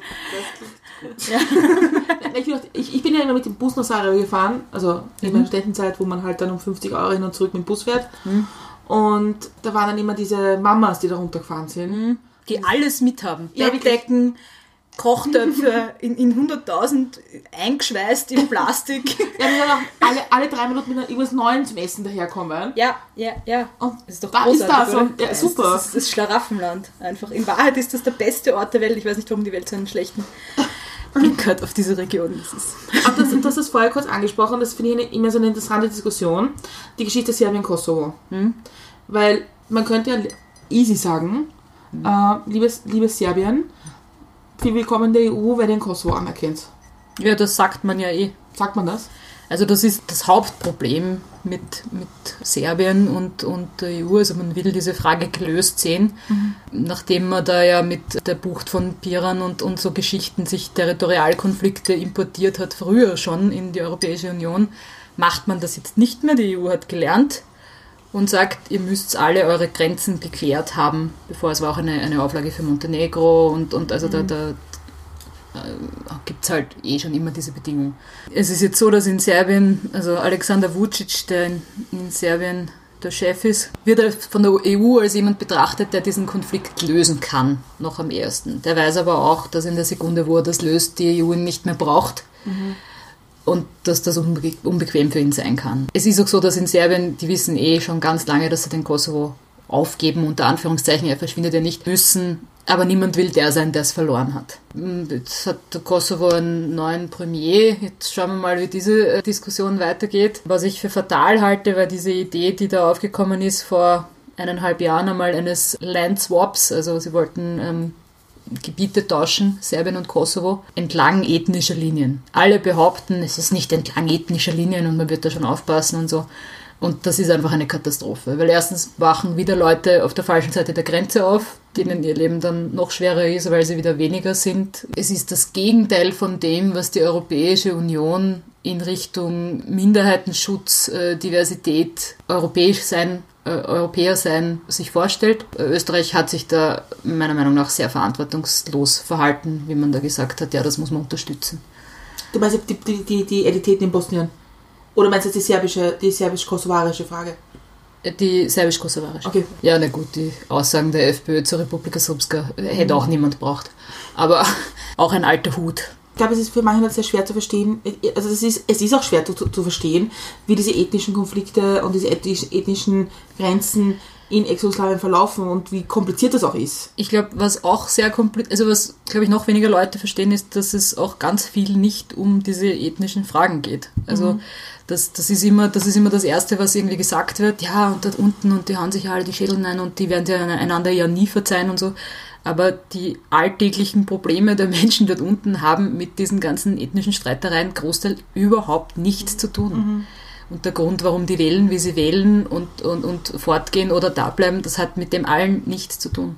Will auch- ich, ich bin ja immer mit dem Bus nach Sarajevo gefahren, also in Mhm. meiner Studentenzeit, wo man halt dann um 50 Euro hin und zurück mit dem Bus fährt. Mhm. Und da waren dann immer diese Mamas, die da runtergefahren sind. die alles mithaben. Ja, Kochtöpfe in, in 100.000 eingeschweißt in Plastik. Ja, die dann auch alle, alle drei Minuten mit irgendwas Neuem zum Essen daherkommen. ja, ja, ja. Und Das ist doch da ist großartig, das. oder? Und, ja, Das super. ist das, das Schlaraffenland einfach. In Wahrheit ist das der beste Ort der Welt. Ich weiß nicht, warum die Welt so einen schlechten Blick hat auf diese Region. Das ist Aber das, du hast es vorher kurz angesprochen, das finde ich immer so eine interessante Diskussion. Die Geschichte Serbien-Kosovo. Hm? Weil man könnte ja easy sagen, äh, liebes, liebes Serbien, in der EU, wer den Kosovo anerkennt. ja, das sagt man ja eh. Sagt man das? Also das ist das Hauptproblem mit, mit Serbien und, und der EU. Also man will diese Frage gelöst sehen, nachdem man da ja mit der Bucht von Piran und, und so Geschichten sich Territorialkonflikte importiert hat, früher schon in die Europäische Union, macht man das jetzt nicht mehr. Die EU hat gelernt und sagt, ihr müsst alle eure Grenzen geklärt haben, bevor es war auch eine, eine Auflage für Montenegro und, und also da, da gibt es halt eh schon immer diese Bedingungen. Es ist jetzt so, dass in Serbien, also Alexander Vucic, der in, in Serbien der Chef ist, wird er von der EU als jemand betrachtet, der diesen Konflikt lösen kann, noch am ersten. Der weiß aber auch, dass in der Sekunde, wo er das löst, die EU ihn nicht mehr braucht und dass das unbe unbequem für ihn sein kann. Es ist auch so, dass in Serbien, die wissen eh schon ganz lange, dass sie den Kosovo aufgeben, unter Anführungszeichen, er verschwindet ja nicht, müssen Aber niemand will der sein, der es verloren hat. Jetzt hat der Kosovo einen neuen Premier. Jetzt schauen wir mal, wie diese äh, Diskussion weitergeht. Was ich für fatal halte, war diese Idee, die da aufgekommen ist vor eineinhalb Jahren einmal eines Land Swaps. Also sie wollten ähm, Gebiete tauschen, Serbien und Kosovo, entlang ethnischer Linien. Alle behaupten, es ist nicht entlang ethnischer Linien und man wird da schon aufpassen und so. Und das ist einfach eine Katastrophe, weil erstens wachen wieder Leute auf der falschen Seite der Grenze auf, denen ihr Leben dann noch schwerer ist, weil sie wieder weniger sind. Es ist das Gegenteil von dem, was die Europäische Union in Richtung Minderheitenschutz, äh, Diversität, europäisch sein, äh, Europäer sein sich vorstellt. Österreich hat sich da meiner Meinung nach sehr verantwortungslos verhalten, wie man da gesagt hat, ja, das muss man unterstützen. Du meinst die, die, die, die Entitäten in Bosnien? Oder meinst du die serbische, die serbisch-kosovarische Frage? Die serbisch-kosovarische. Okay. Ja, na gut, die Aussagen der FPÖ zur Republika Srpska hätte auch niemand braucht. Aber auch ein alter Hut. Ich glaube, es ist für manche Leute sehr schwer zu verstehen. Also es ist, es ist auch schwer zu, zu verstehen, wie diese ethnischen Konflikte und diese ethnischen Grenzen in Ex-Jugoslawien verlaufen und wie kompliziert das auch ist. Ich glaube, was auch sehr kompliziert, also was, glaube ich, noch weniger Leute verstehen, ist, dass es auch ganz viel nicht um diese ethnischen Fragen geht. Also mhm. das, das, ist immer, das ist immer das Erste, was irgendwie gesagt wird. Ja, und dort unten und die hauen sich alle die Schädel rein und die werden ja einander ja nie verzeihen und so. Aber die alltäglichen Probleme der Menschen dort unten haben mit diesen ganzen ethnischen Streitereien Großteil überhaupt nichts zu tun. Mhm. Und der Grund, warum die wählen, wie sie wählen und, und, und fortgehen oder da bleiben, das hat mit dem allen nichts zu tun.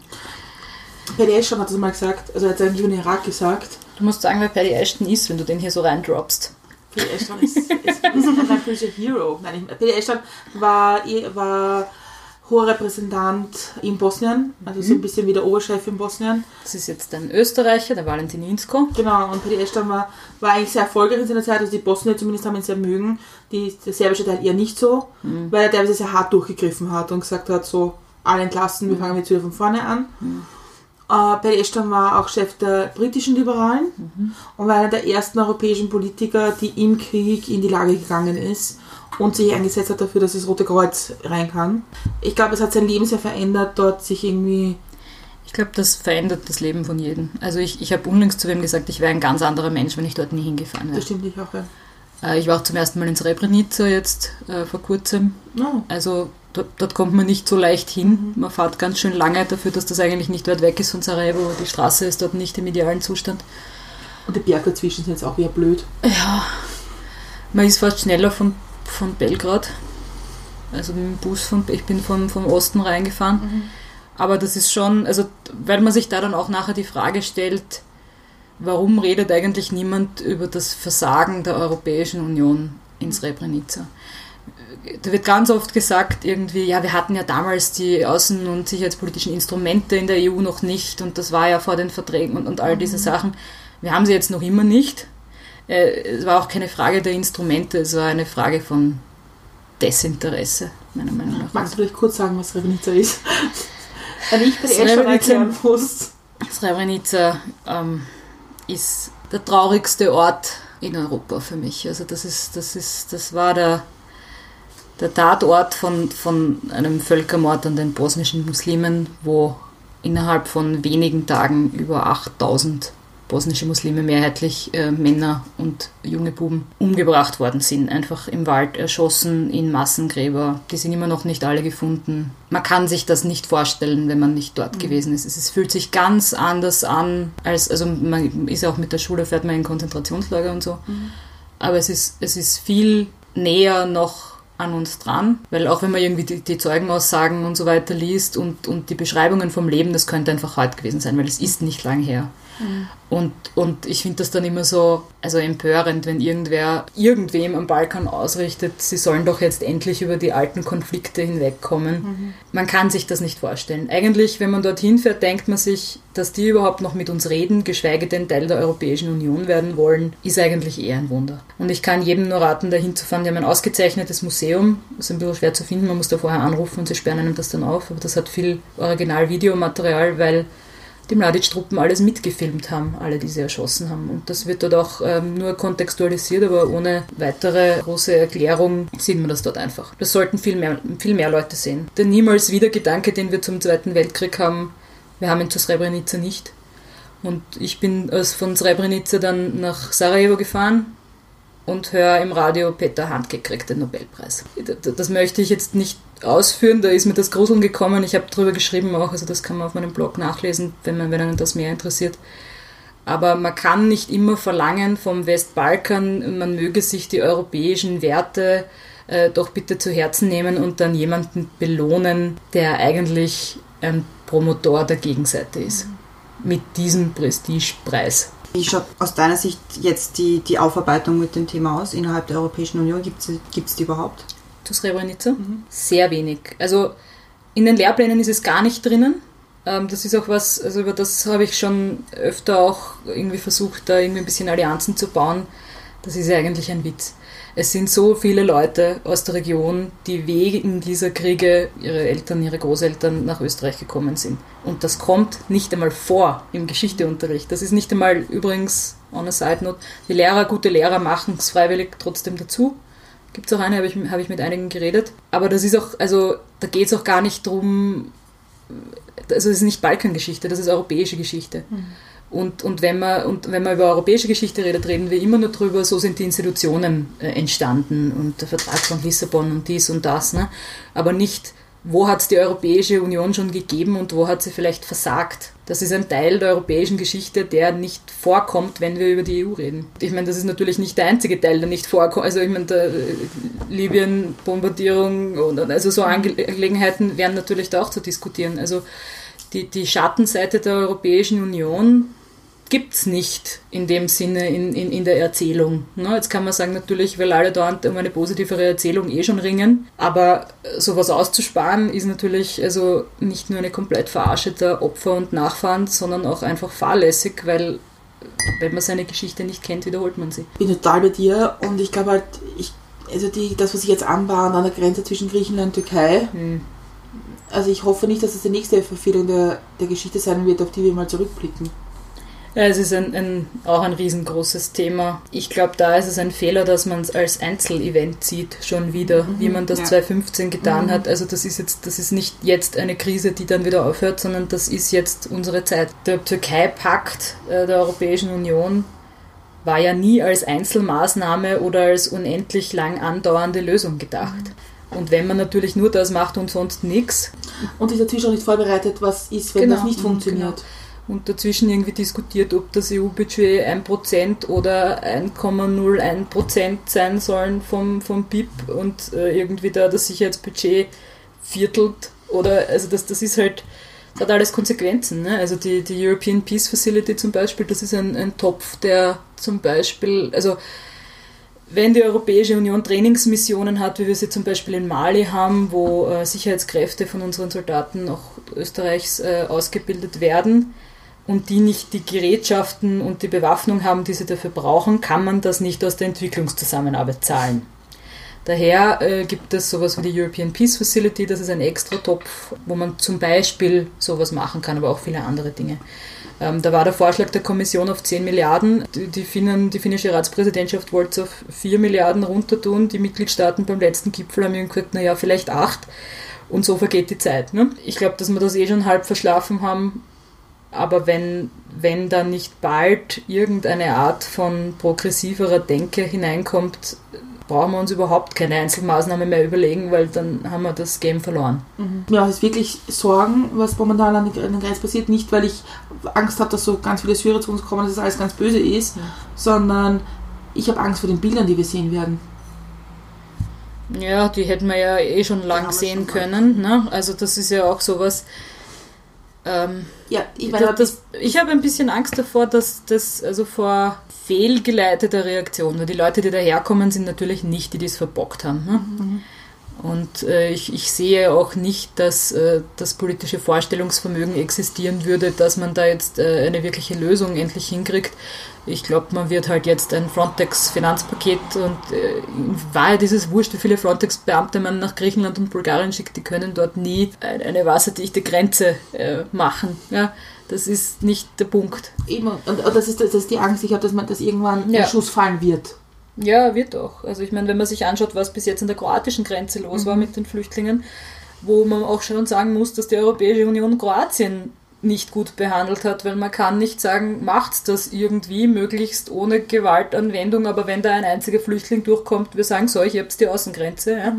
Paddy Ashton hat das mal gesagt, also er hat es eigentlich in Irak gesagt. Du musst sagen, wer Paddy Ashton ist, wenn du den hier so reindroppst. Paddy Ashton ist, ist, ist ein natürlicher Hero. Nein, Paddy Ashton war, war hoher Repräsentant in Bosnien, also so ein bisschen wie der Oberchef in Bosnien. Das ist jetzt ein Österreicher, der Valentin Insko. Genau, und Paddy Ashton war, war eigentlich sehr erfolgreich in seiner Zeit, also die Bosnier zumindest haben ihn sehr mögen, die, der serbische Teil eher nicht so, mhm. weil er teilweise sehr hart durchgegriffen hat und gesagt hat, so, alle entlassen, wir fangen jetzt wieder von vorne an. Mhm. Uh, Paddy Ashton war auch Chef der britischen Liberalen mhm. und war einer der ersten europäischen Politiker, die im Krieg in die Lage gegangen ist und sich eingesetzt hat dafür, dass das Rote Kreuz rein kann. Ich glaube, es hat sein Leben sehr verändert, dort sich irgendwie. Ich glaube, das verändert das Leben von jedem. Also ich, ich habe unlängst zu wem gesagt, ich wäre ein ganz anderer Mensch, wenn ich dort nie hingefahren wäre. Das stimmt ich auch, ja. Äh, ich war auch zum ersten Mal in Srebrenica jetzt äh, vor kurzem. Oh. Also dort, dort, kommt man nicht so leicht hin. Mhm. Man fährt ganz schön lange dafür, dass das eigentlich nicht weit weg ist von Sarajevo. Die Straße ist dort nicht im idealen Zustand. Und die Berge dazwischen sind jetzt auch wieder blöd. Ja, man ist fast schneller von von Belgrad. Also mit dem Bus von, ich bin vom, vom Osten reingefahren. Mhm. Aber das ist schon, also weil man sich da dann auch nachher die Frage stellt, warum redet eigentlich niemand über das Versagen der Europäischen Union in Srebrenica? Da wird ganz oft gesagt, irgendwie, ja, wir hatten ja damals die außen- und sicherheitspolitischen Instrumente in der EU noch nicht und das war ja vor den Verträgen und, und all diese mhm. Sachen. Wir haben sie jetzt noch immer nicht. Äh, es war auch keine Frage der Instrumente, es war eine Frage von Desinteresse, meiner Meinung nach. Magst du vielleicht kurz sagen, was Srebrenica ist? Wenn ich bei Srebrenica, Srebrenica ähm, ist der traurigste Ort in Europa für mich. Also das ist, das ist, das war der, der Tatort von, von einem Völkermord an den bosnischen Muslimen, wo innerhalb von wenigen Tagen über 8000 bosnische Muslime, mehrheitlich äh, Männer und junge Buben, umgebracht worden sind. Einfach im Wald erschossen, in Massengräber. Die sind immer noch nicht alle gefunden. Man kann sich das nicht vorstellen, wenn man nicht dort mhm. gewesen ist. Es fühlt sich ganz anders an, als, also man ist ja auch mit der Schule, fährt man in Konzentrationslager und so. Mhm. Aber es ist, es ist viel näher noch an uns dran, weil auch wenn man irgendwie die, die, Zeugenaussagen und so weiter liest und, und die Beschreibungen vom Leben, das könnte einfach heute gewesen sein, weil es ist nicht lang her. Mhm. Und, und ich finde das dann immer so also empörend, wenn irgendwer irgendwem am Balkan ausrichtet, sie sollen doch jetzt endlich über die alten Konflikte hinwegkommen. Mhm. Man kann sich das nicht vorstellen. Eigentlich, wenn man dorthin fährt, denkt man sich, dass die überhaupt noch mit uns reden, geschweige denn Teil der Europäischen Union werden wollen, ist eigentlich eher ein Wunder. Und ich kann jedem nur raten, da hinzufahren. Die haben ein ausgezeichnetes Museum. Ist ein bisschen schwer zu finden. Man muss da vorher anrufen und sie sperren einem das dann auf. Aber das hat viel Original-Videomaterial, weil die Mladic-Truppen alles mitgefilmt haben, alle, die sie erschossen haben. Und das wird dort auch ähm, nur kontextualisiert, aber ohne weitere große Erklärung sieht man das dort einfach. Das sollten viel mehr, viel mehr Leute sehen. Der niemals wieder Gedanke, den wir zum Zweiten Weltkrieg haben, Wir haben ihn zu Srebrenica nicht. Und ich bin von Srebrenica dann nach Sarajevo gefahren und höre im Radio, Peter Handke kriegt den Nobelpreis. Das möchte ich jetzt nicht ausführen, da ist mir das Gruseln gekommen. Ich habe darüber geschrieben auch, also das kann man auf meinem Blog nachlesen, wenn, man, wenn einen das mehr interessiert. Aber man kann nicht immer verlangen vom Westbalkan, man möge sich die europäischen Werte äh, doch bitte zu Herzen nehmen und dann jemanden belohnen, der eigentlich ein Promotor der Gegenseite ist. Mit diesem Prestigepreis. Wie schaut aus deiner Sicht jetzt die, die Aufarbeitung mit dem Thema aus innerhalb der Europäischen Union? Gibt es die überhaupt? Zu Srebrenica? Sehr wenig. Also in den Lehrplänen ist es gar nicht drinnen. Ähm, das ist auch was, also über das habe ich schon öfter auch irgendwie versucht, da irgendwie ein bisschen Allianzen zu bauen. Das ist ja eigentlich ein Witz. Es sind so viele Leute aus der Region, die wegen dieser Kriege, ihre Eltern, ihre Großeltern nach Österreich gekommen sind. Und das kommt nicht einmal vor im Geschichteunterricht. Das ist nicht einmal übrigens, on a side note, die Lehrer, gute Lehrer machen es freiwillig trotzdem dazu. Gibt es auch eine, habe ich, hab ich mit einigen geredet. Aber das ist auch, also da geht es auch gar nicht drum, also es ist nicht Balkangeschichte, das ist europäische Geschichte. Und, und, wenn man, und wenn man über europäische Geschichte redet, reden wir immer nur drüber, so sind die Institutionen äh, entstanden und der Vertrag von Lissabon und dies und das. Ne? Aber nicht, wo hat es die Europäische Union schon gegeben und wo hat sie vielleicht versagt. Das ist ein Teil der europäischen Geschichte, der nicht vorkommt, wenn wir über die EU reden. Ich meine, das ist natürlich nicht der einzige Teil, der nicht vorkommt. Also ich meine, äh, Libyen-Bombardierung und und also so Angelegenheiten wären natürlich da auch zu diskutieren. Also die, die Schattenseite der Europäischen Union gibt es nicht in dem Sinne in, in, in der Erzählung. Ne? Jetzt kann man sagen, natürlich, weil alle dauernd um eine positivere Erzählung eh schon ringen, aber sowas auszusparen ist natürlich also nicht nur eine komplett Verarsche der Opfer und Nachfahren, sondern auch einfach fahrlässig, weil wenn man seine Geschichte nicht kennt, wiederholt man sie. bin total bei dir und ich glaube halt, ich, also die, das, was sich jetzt anbahnt an der Grenze zwischen Griechenland und Türkei, Hm. also ich hoffe nicht, dass es die nächste Verfehlung der, der Geschichte sein wird, auf die wir mal zurückblicken. Ja, es ist ein, ein, auch ein riesengroßes Thema. Ich glaube, da ist es ein Fehler, dass man es als Einzelevent sieht, schon wieder, wie man das ja. 2015 getan hat. Also das ist jetzt, das ist nicht jetzt eine Krise, die dann wieder aufhört, sondern das ist jetzt unsere Zeit. Der Türkei-Pakt äh, der Europäischen Union war ja nie als Einzelmaßnahme oder als unendlich lang andauernde Lösung gedacht. Und wenn man natürlich nur das macht und sonst nichts, Und ist natürlich auch nicht vorbereitet, was ist, wenn Genau, das nicht mhm, funktioniert. Und dazwischen irgendwie diskutiert, ob das EU-Budget 1% oder 1,01% sein sollen vom, vom BIP und äh, irgendwie da das Sicherheitsbudget viertelt oder also das, das ist halt, das hat alles Konsequenzen. Ne? Also die, die European Peace Facility zum Beispiel, das ist ein, ein Topf, der zum Beispiel, also wenn die Europäische Union Trainingsmissionen hat, wie wir sie zum Beispiel in Mali haben, wo äh, Sicherheitskräfte von unseren Soldaten auch Österreichs äh, ausgebildet werden und die nicht die Gerätschaften und die Bewaffnung haben, die sie dafür brauchen, kann man das nicht aus der Entwicklungszusammenarbeit zahlen. Daher äh, gibt es sowas wie die European Peace Facility, das ist ein Extratopf, wo man zum Beispiel sowas machen kann, aber auch viele andere Dinge. Ähm, da war der Vorschlag der Kommission auf 10 Milliarden. Die, die, Finnen, die finnische Ratspräsidentschaft wollte es auf 4 Milliarden runter tun. Die Mitgliedstaaten beim letzten Gipfel haben gesagt, naja, vielleicht 8. Und so vergeht die Zeit. Ne? Ich glaube, dass wir das eh schon halb verschlafen haben. Aber wenn, wenn da nicht bald irgendeine Art von progressiverer Denke hineinkommt, brauchen wir uns überhaupt keine Einzelmaßnahme mehr überlegen, weil dann haben wir das Game verloren. Mir macht es wirklich Sorgen, was momentan an der an der Grenze passiert. Nicht, weil ich Angst habe, dass so ganz viele Syrer zu uns kommen, dass das alles ganz böse ist, sondern ich habe Angst vor den Bildern, die wir sehen werden. Ja, die hätten wir ja eh schon lang sehen schon können. Ne? Also das ist ja auch sowas. Ähm, Ja, ich meine, das, ich habe ein bisschen Angst davor, dass das also vor fehlgeleiteter Reaktion, weil die Leute, die daherkommen, sind natürlich nicht die, die es verbockt haben. Ne? Und äh, ich, ich sehe auch nicht, dass äh, das politische Vorstellungsvermögen existieren würde, dass man da jetzt äh, eine wirkliche Lösung endlich hinkriegt. Ich glaube, man wird halt jetzt ein Frontex-Finanzpaket und äh, in Wahrheit ist es wurscht, wie viele Frontex-Beamte man nach Griechenland und Bulgarien schickt, die können dort nie ein- eine wasserdichte Grenze äh, machen. Ja? Das ist nicht der Punkt. eben, und, und das, ist, das ist die Angst, ich habe, dass, man, dass irgendwann Ja. ein Schuss fallen wird. Ja, wird auch. Also ich meine, wenn man sich anschaut, was bis jetzt an der kroatischen Grenze los war mit den Flüchtlingen, wo man auch schon sagen muss, dass die Europäische Union Kroatien nicht gut behandelt hat, weil man kann nicht sagen, macht's das irgendwie, möglichst ohne Gewaltanwendung, aber wenn da ein einziger Flüchtling durchkommt, wir sagen so, ich hab's die Außengrenze, ja,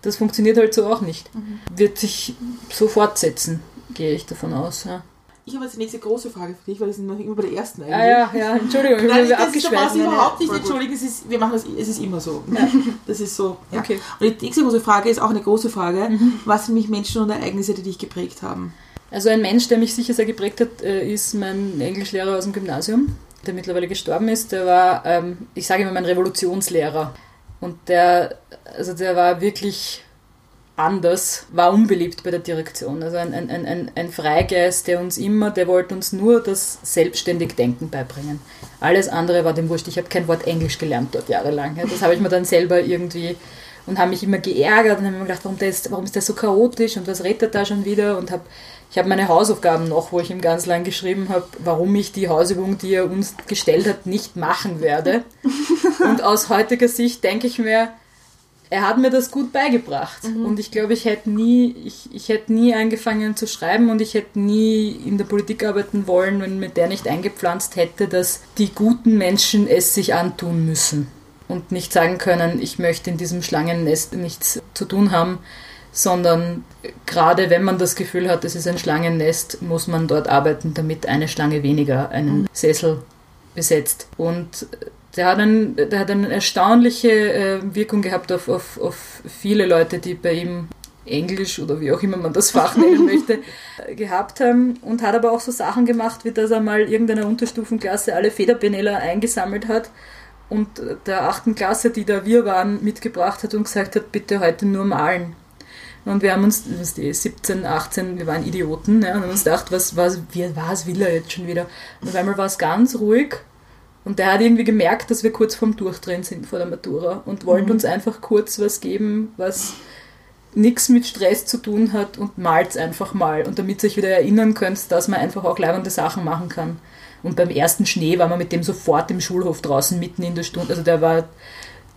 das funktioniert halt so auch nicht. Wird sich so fortsetzen, gehe ich davon aus. Ja, Ich habe jetzt die nächste große Frage für dich, weil wir sind noch immer bei der ersten eigentlich. ja, ja, ja Entschuldigung, ich Nein, bin das ist doch überhaupt nicht entschuldigen, es ist, wir machen das, es ist immer so. Das ist so. Ja. Okay. Und die nächste große Frage ist auch eine große Frage. Mhm. Was sind mich Menschen und Ereignisse, die dich geprägt haben? Also ein Mensch, der mich sicher sehr geprägt hat, äh, ist mein Englischlehrer aus dem Gymnasium, der mittlerweile gestorben ist. Der war, ähm, ich sage immer, mein Revolutionslehrer. Und der, also der war wirklich anders, war unbeliebt bei der Direktion. Also ein, ein, ein- ein, Freigeist, der uns immer, der wollte uns nur das selbstständig Denken beibringen. Alles andere war dem wurscht. Ich habe kein Wort Englisch gelernt dort jahrelang. Ja. Das habe ich mir dann selber irgendwie und habe mich immer geärgert und habe mir gedacht, warum, der ist, warum ist der so chaotisch und was redet er da schon wieder und habe ich habe meine Hausaufgaben noch, wo ich ihm ganz lang geschrieben habe, warum ich die Hausübung, die er uns gestellt hat, nicht machen werde. Und aus heutiger Sicht denke ich mir, er hat mir das gut beigebracht. Und ich glaube, ich hätte nie, ich, ich hätte nie angefangen zu schreiben und ich hätte nie in der Politik arbeiten wollen, wenn mir der nicht eingepflanzt hätte, dass die guten Menschen es sich antun müssen. Und nicht sagen können, ich möchte in diesem Schlangennest nichts zu tun haben, sondern gerade wenn man das Gefühl hat, es ist ein Schlangennest, muss man dort arbeiten, damit eine Schlange weniger einen Sessel besetzt. Und der hat, ein, der hat eine erstaunliche äh, Wirkung gehabt auf, auf, auf viele Leute, die bei ihm Englisch oder wie auch immer man das Fach nennen möchte, äh, gehabt haben und hat aber auch so Sachen gemacht, wie dass er mal irgendeiner Unterstufenklasse alle Federbeneller eingesammelt hat und der achten Klasse, die da wir waren, mitgebracht hat und gesagt hat, bitte heute nur malen. Und wir haben uns, das ist die 17, 18, wir waren Idioten, ja, und haben uns gedacht, was, was, wie, was will er jetzt schon wieder? Und auf einmal war es ganz ruhig und der hat irgendwie gemerkt, dass wir kurz vorm Durchdrehen sind vor der Matura und wollte uns einfach kurz was geben, was nichts mit Stress zu tun hat und malt's einfach mal. Und damit ihr euch wieder erinnern könnt, dass man einfach auch leibende Sachen machen kann. Und beim ersten Schnee war man mit dem sofort im Schulhof draußen, mitten in der Stunde. Also der war,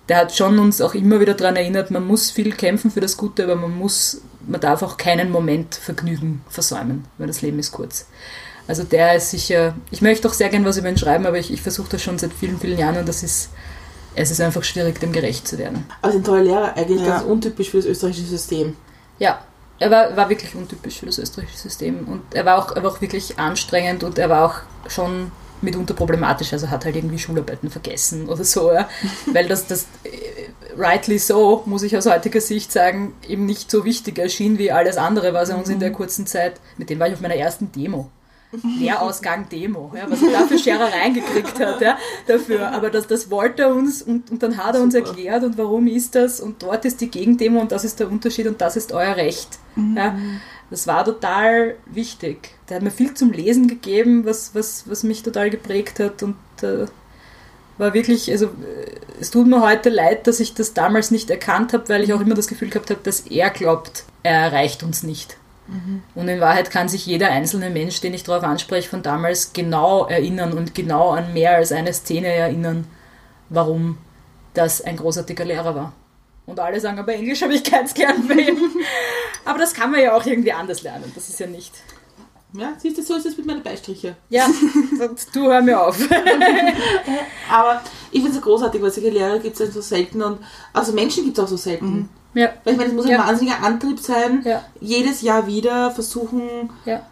der hat schon uns auch immer wieder daran erinnert, man muss viel kämpfen für das Gute, aber man muss, man darf auch keinen Moment Vergnügen versäumen, weil das Leben ist kurz. Also der ist sicher, ich möchte auch sehr gern was über ihn schreiben, aber ich, ich versuche das schon seit vielen, vielen Jahren und das ist, es ist einfach schwierig, dem gerecht zu werden. Also ein toller Lehrer, eigentlich Ja. ganz untypisch für das österreichische System. Ja, er war, war wirklich untypisch für das österreichische System und er war, auch, er war auch wirklich anstrengend und er war auch schon mitunter problematisch, also hat halt irgendwie Schularbeiten vergessen oder so, ja. weil das, das äh, rightly so, muss ich aus heutiger Sicht sagen, eben nicht so wichtig erschien wie alles andere, was er uns in der kurzen Zeit, mit dem war ich auf meiner ersten Demo. Lehrausgang Demo, ja, was er da für Scherereien gekriegt hat, ja, dafür. Aber das, das wollte er uns und, und dann hat er uns Super. erklärt und warum ist das und dort ist die Gegendemo und das ist der Unterschied und das ist euer Recht. Ja, das war total wichtig. Der hat mir viel zum Lesen gegeben, was, was, was mich total geprägt hat und äh, war wirklich, also es tut mir heute leid, dass ich das damals nicht erkannt habe, weil ich auch immer das Gefühl gehabt habe, dass er glaubt, er erreicht uns nicht. Und in Wahrheit kann sich jeder einzelne Mensch, den ich darauf anspreche, von damals genau erinnern und genau an mehr als eine Szene erinnern, warum das ein großartiger Lehrer war. Und alle sagen, aber Englisch habe ich ganz gern bei ihm. Aber das kann man ja auch irgendwie anders lernen. Das ist ja nicht. Ja, siehst du, so ist es mit meinen Beistriche. Ja, du hör mir auf. Aber ich finde es großartig, weil solche Lehrer gibt es so selten und also Menschen gibt es auch so selten. Ja, Weil ich meine, es muss ein Ja. wahnsinniger Antrieb sein, ja, jedes Jahr wieder versuchen, ja.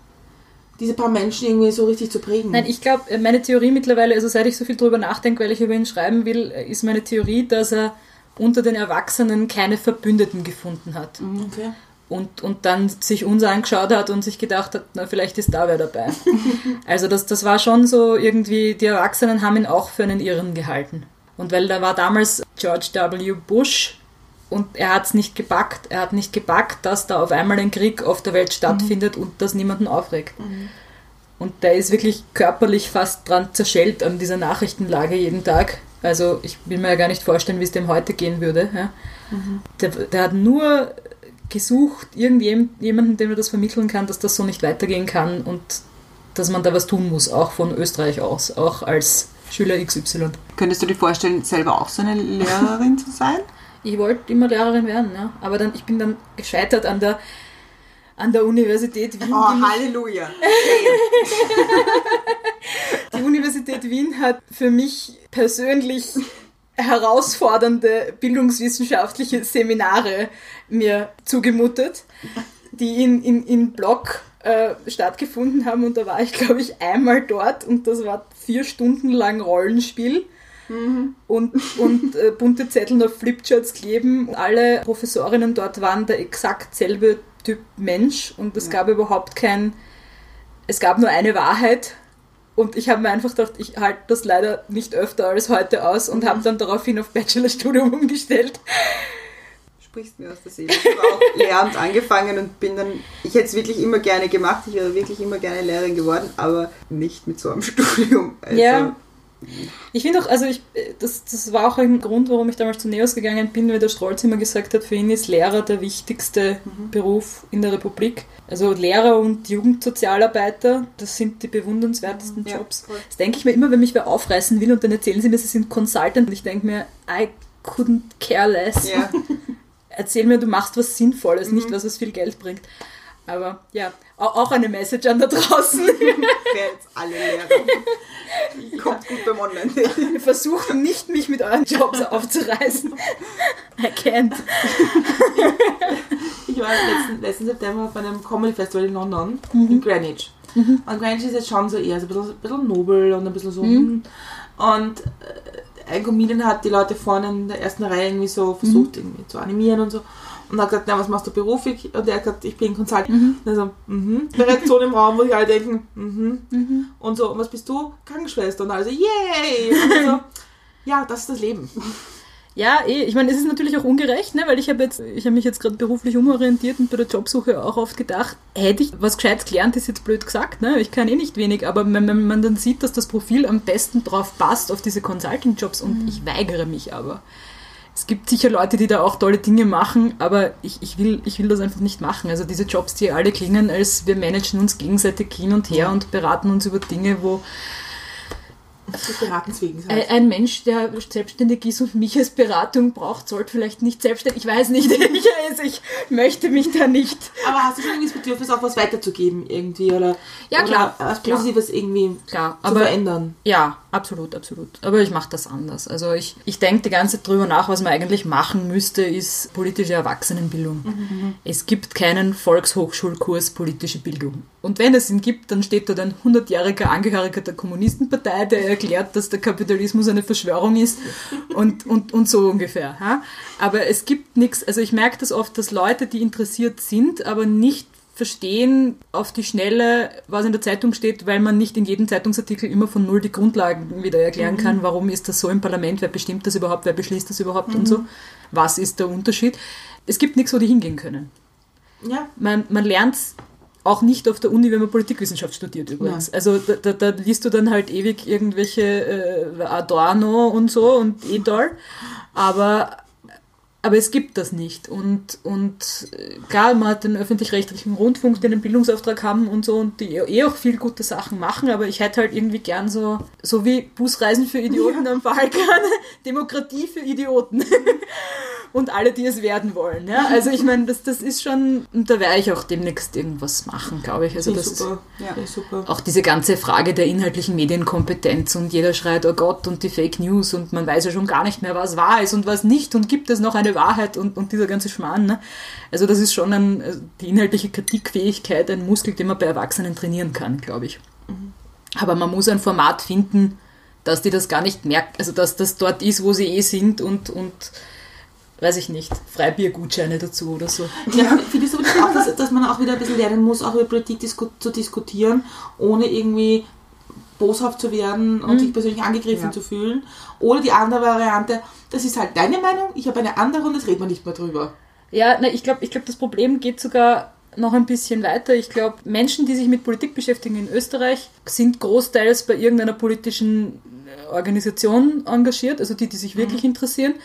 diese paar Menschen irgendwie so richtig zu prägen. Nein, ich glaube, meine Theorie mittlerweile, also seit ich so viel drüber nachdenke, weil ich über ihn schreiben will, ist meine Theorie, dass er unter den Erwachsenen keine Verbündeten gefunden hat. okay. Und, und dann sich uns angeschaut hat und sich gedacht hat, na, vielleicht ist da wer dabei. also das, das war schon so irgendwie, die Erwachsenen haben ihn auch für einen Irren gehalten. Und weil da war damals George W. Bush und er hat es nicht gepackt. Er hat nicht gepackt, dass da auf einmal ein Krieg auf der Welt stattfindet und das niemanden aufregt. Und der ist wirklich körperlich fast dran zerschellt an dieser Nachrichtenlage jeden Tag. Also ich will mir ja gar nicht vorstellen, wie es dem heute gehen würde. Ja. Der, der hat nur gesucht, irgendjemanden, dem er das vermitteln kann, dass das so nicht weitergehen kann und dass man da was tun muss, auch von Österreich aus, auch als Schüler XY. Könntest du dir vorstellen, selber auch so eine Lehrerin zu sein? Ich wollte immer Lehrerin werden, ja. aber dann, ich bin dann gescheitert an der, an der Universität Wien. Oh, Halleluja. Die Universität Wien hat für mich persönlich herausfordernde bildungswissenschaftliche Seminare mir zugemutet, die in, in, in Block äh, stattgefunden haben und da war ich, glaube ich, einmal dort und das war vier Stunden lang Rollenspiel. Und, und äh, bunte Zettel auf Flipcharts kleben. Alle Professorinnen dort waren der exakt selbe Typ Mensch und es gab überhaupt kein, es gab nur eine Wahrheit und ich habe mir einfach gedacht, ich halte das leider nicht öfter als heute aus und habe dann daraufhin auf Bachelorstudium umgestellt. Sprichst mir aus der Seele. Ich habe auch Lehramt angefangen und bin dann, ich hätte es wirklich immer gerne gemacht, ich wäre wirklich immer gerne Lehrerin geworden, aber nicht mit so einem Studium. Also, Ja. Ich finde auch, also ich, das, das war auch ein Grund, warum ich damals zu NEOS gegangen bin, weil der Strolz immer gesagt hat, für ihn ist Lehrer der wichtigste Beruf in der Republik. Also Lehrer und Jugendsozialarbeiter, das sind die bewundernswertesten Ja, Jobs. voll. Das denke ich mir immer, wenn mich wer aufreißen will und dann erzählen sie mir, sie sind Consultant und ich denke mir, I couldn't care less. Ja. Erzähl mir, du machst was Sinnvolles, nicht was, was viel Geld bringt. Aber ja, au- auch eine Message an da draußen. Wer jetzt alle Lehrer. Kommt gut beim Online. Versucht nicht, mich mit euren Jobs aufzureißen. I can't. Ich war letzten, letzten September auf einem Comedy Festival in London, in Greenwich. Und Greenwich ist jetzt schon so eher so ein bisschen, ein bisschen nobel und ein bisschen so. hm. Und äh, ein Comedian hat die Leute vorne in der ersten Reihe irgendwie so versucht, irgendwie zu animieren und so. Und hat gesagt, na, was machst du beruflich? Und er hat gesagt, ich bin Consultant. Und er so, mhm. Eine Reaktion im Raum, wo die alle denken, mhm. Und so, und was bist du? Krankenschwester. Und alle so, yay! Und so, ja, das ist das Leben. Ja, eh. Ich meine, es ist natürlich auch ungerecht, ne? weil ich habe jetzt, ich habe mich jetzt gerade beruflich umorientiert und bei der Jobsuche auch oft gedacht, hätte ich was Gescheites gelernt, ist jetzt blöd gesagt, ne? Ich kann eh nicht wenig, aber wenn, wenn man dann sieht, dass das Profil am besten drauf passt, auf diese Consulting-Jobs und ich weigere mich aber. Es gibt sicher Leute, die da auch tolle Dinge machen, aber ich, ich, will, ich will das einfach nicht machen. Also diese Jobs, die alle klingen, als wir managen uns gegenseitig hin und her und beraten uns über Dinge, wo ein, ein Mensch, der selbstständig ist und mich als Beratung braucht, sollte vielleicht nicht selbstständig. Ich weiß nicht, ich, ich möchte mich da nicht. Aber hast du schon irgendwie das Bedürfnis, auch was weiterzugeben irgendwie? Oder, Ja, klar, Oder was klar. Positives irgendwie Klar, zu aber verändern? ja, absolut, absolut. Aber ich mache das anders. Also ich, ich denke die ganze Zeit drüber nach, was man eigentlich machen müsste, ist politische Erwachsenenbildung. Es gibt keinen Volkshochschulkurs politische Bildung. Und wenn es ihn gibt, dann steht dort ein 100-jähriger Angehöriger der Kommunistenpartei, der erklärt, dass der Kapitalismus eine Verschwörung ist und, und, und so ungefähr. Ha? Aber es gibt nichts, also ich merke das oft, dass Leute, die interessiert sind, aber nicht verstehen auf die Schnelle, was in der Zeitung steht, weil man nicht in jedem Zeitungsartikel immer von null die Grundlagen wieder erklären kann, warum ist das so im Parlament, wer bestimmt das überhaupt, wer beschließt das überhaupt und so. Was ist der Unterschied? Es gibt nichts, wo die hingehen können. Ja. Man, man lernt auch nicht auf der Uni, wenn man Politikwissenschaft studiert übrigens. Also da, da, da liest du dann halt ewig irgendwelche äh, Adorno und so und Edol, aber aber es gibt das nicht. Und, und äh, klar, man hat den öffentlich-rechtlichen Rundfunk, die einen Bildungsauftrag haben und so und die eh auch viel gute Sachen machen, aber ich hätte halt irgendwie gern so, so wie Busreisen für Idioten am Balkan, Demokratie für Idioten. und alle, die es werden wollen. Ja? Also ich meine, das, das ist schon, und da werde ich auch demnächst irgendwas machen, glaube ich. Also das super. Ja. Super. auch diese ganze Frage der inhaltlichen Medienkompetenz und jeder schreit, oh Gott, und die Fake News und man weiß ja schon gar nicht mehr, was wahr ist und was nicht und gibt es noch eine Wahrheit und, und dieser ganze Schmarrn. Ne? Also das ist schon ein, die inhaltliche Kritikfähigkeit ein Muskel, den man bei Erwachsenen trainieren kann, glaube ich. Aber man muss ein Format finden, dass die das gar nicht merken, also dass das dort ist, wo sie eh sind und, und weiß ich nicht, Freibiergutscheine dazu oder so. Ja, finde ich so auch, dass, dass man auch wieder ein bisschen lernen muss, auch über Politik disku zu diskutieren, ohne irgendwie boshaft zu werden und sich persönlich angegriffen Ja. zu fühlen. Oder die andere Variante, das ist halt deine Meinung, ich habe eine andere und das redet man nicht mehr drüber. Ja, na, ich glaube, ich glaub, das Problem geht sogar noch ein bisschen weiter. Ich glaube, Menschen, die sich mit Politik beschäftigen in Österreich, sind großteils bei irgendeiner politischen äh, Organisation engagiert, also die, die sich wirklich interessieren.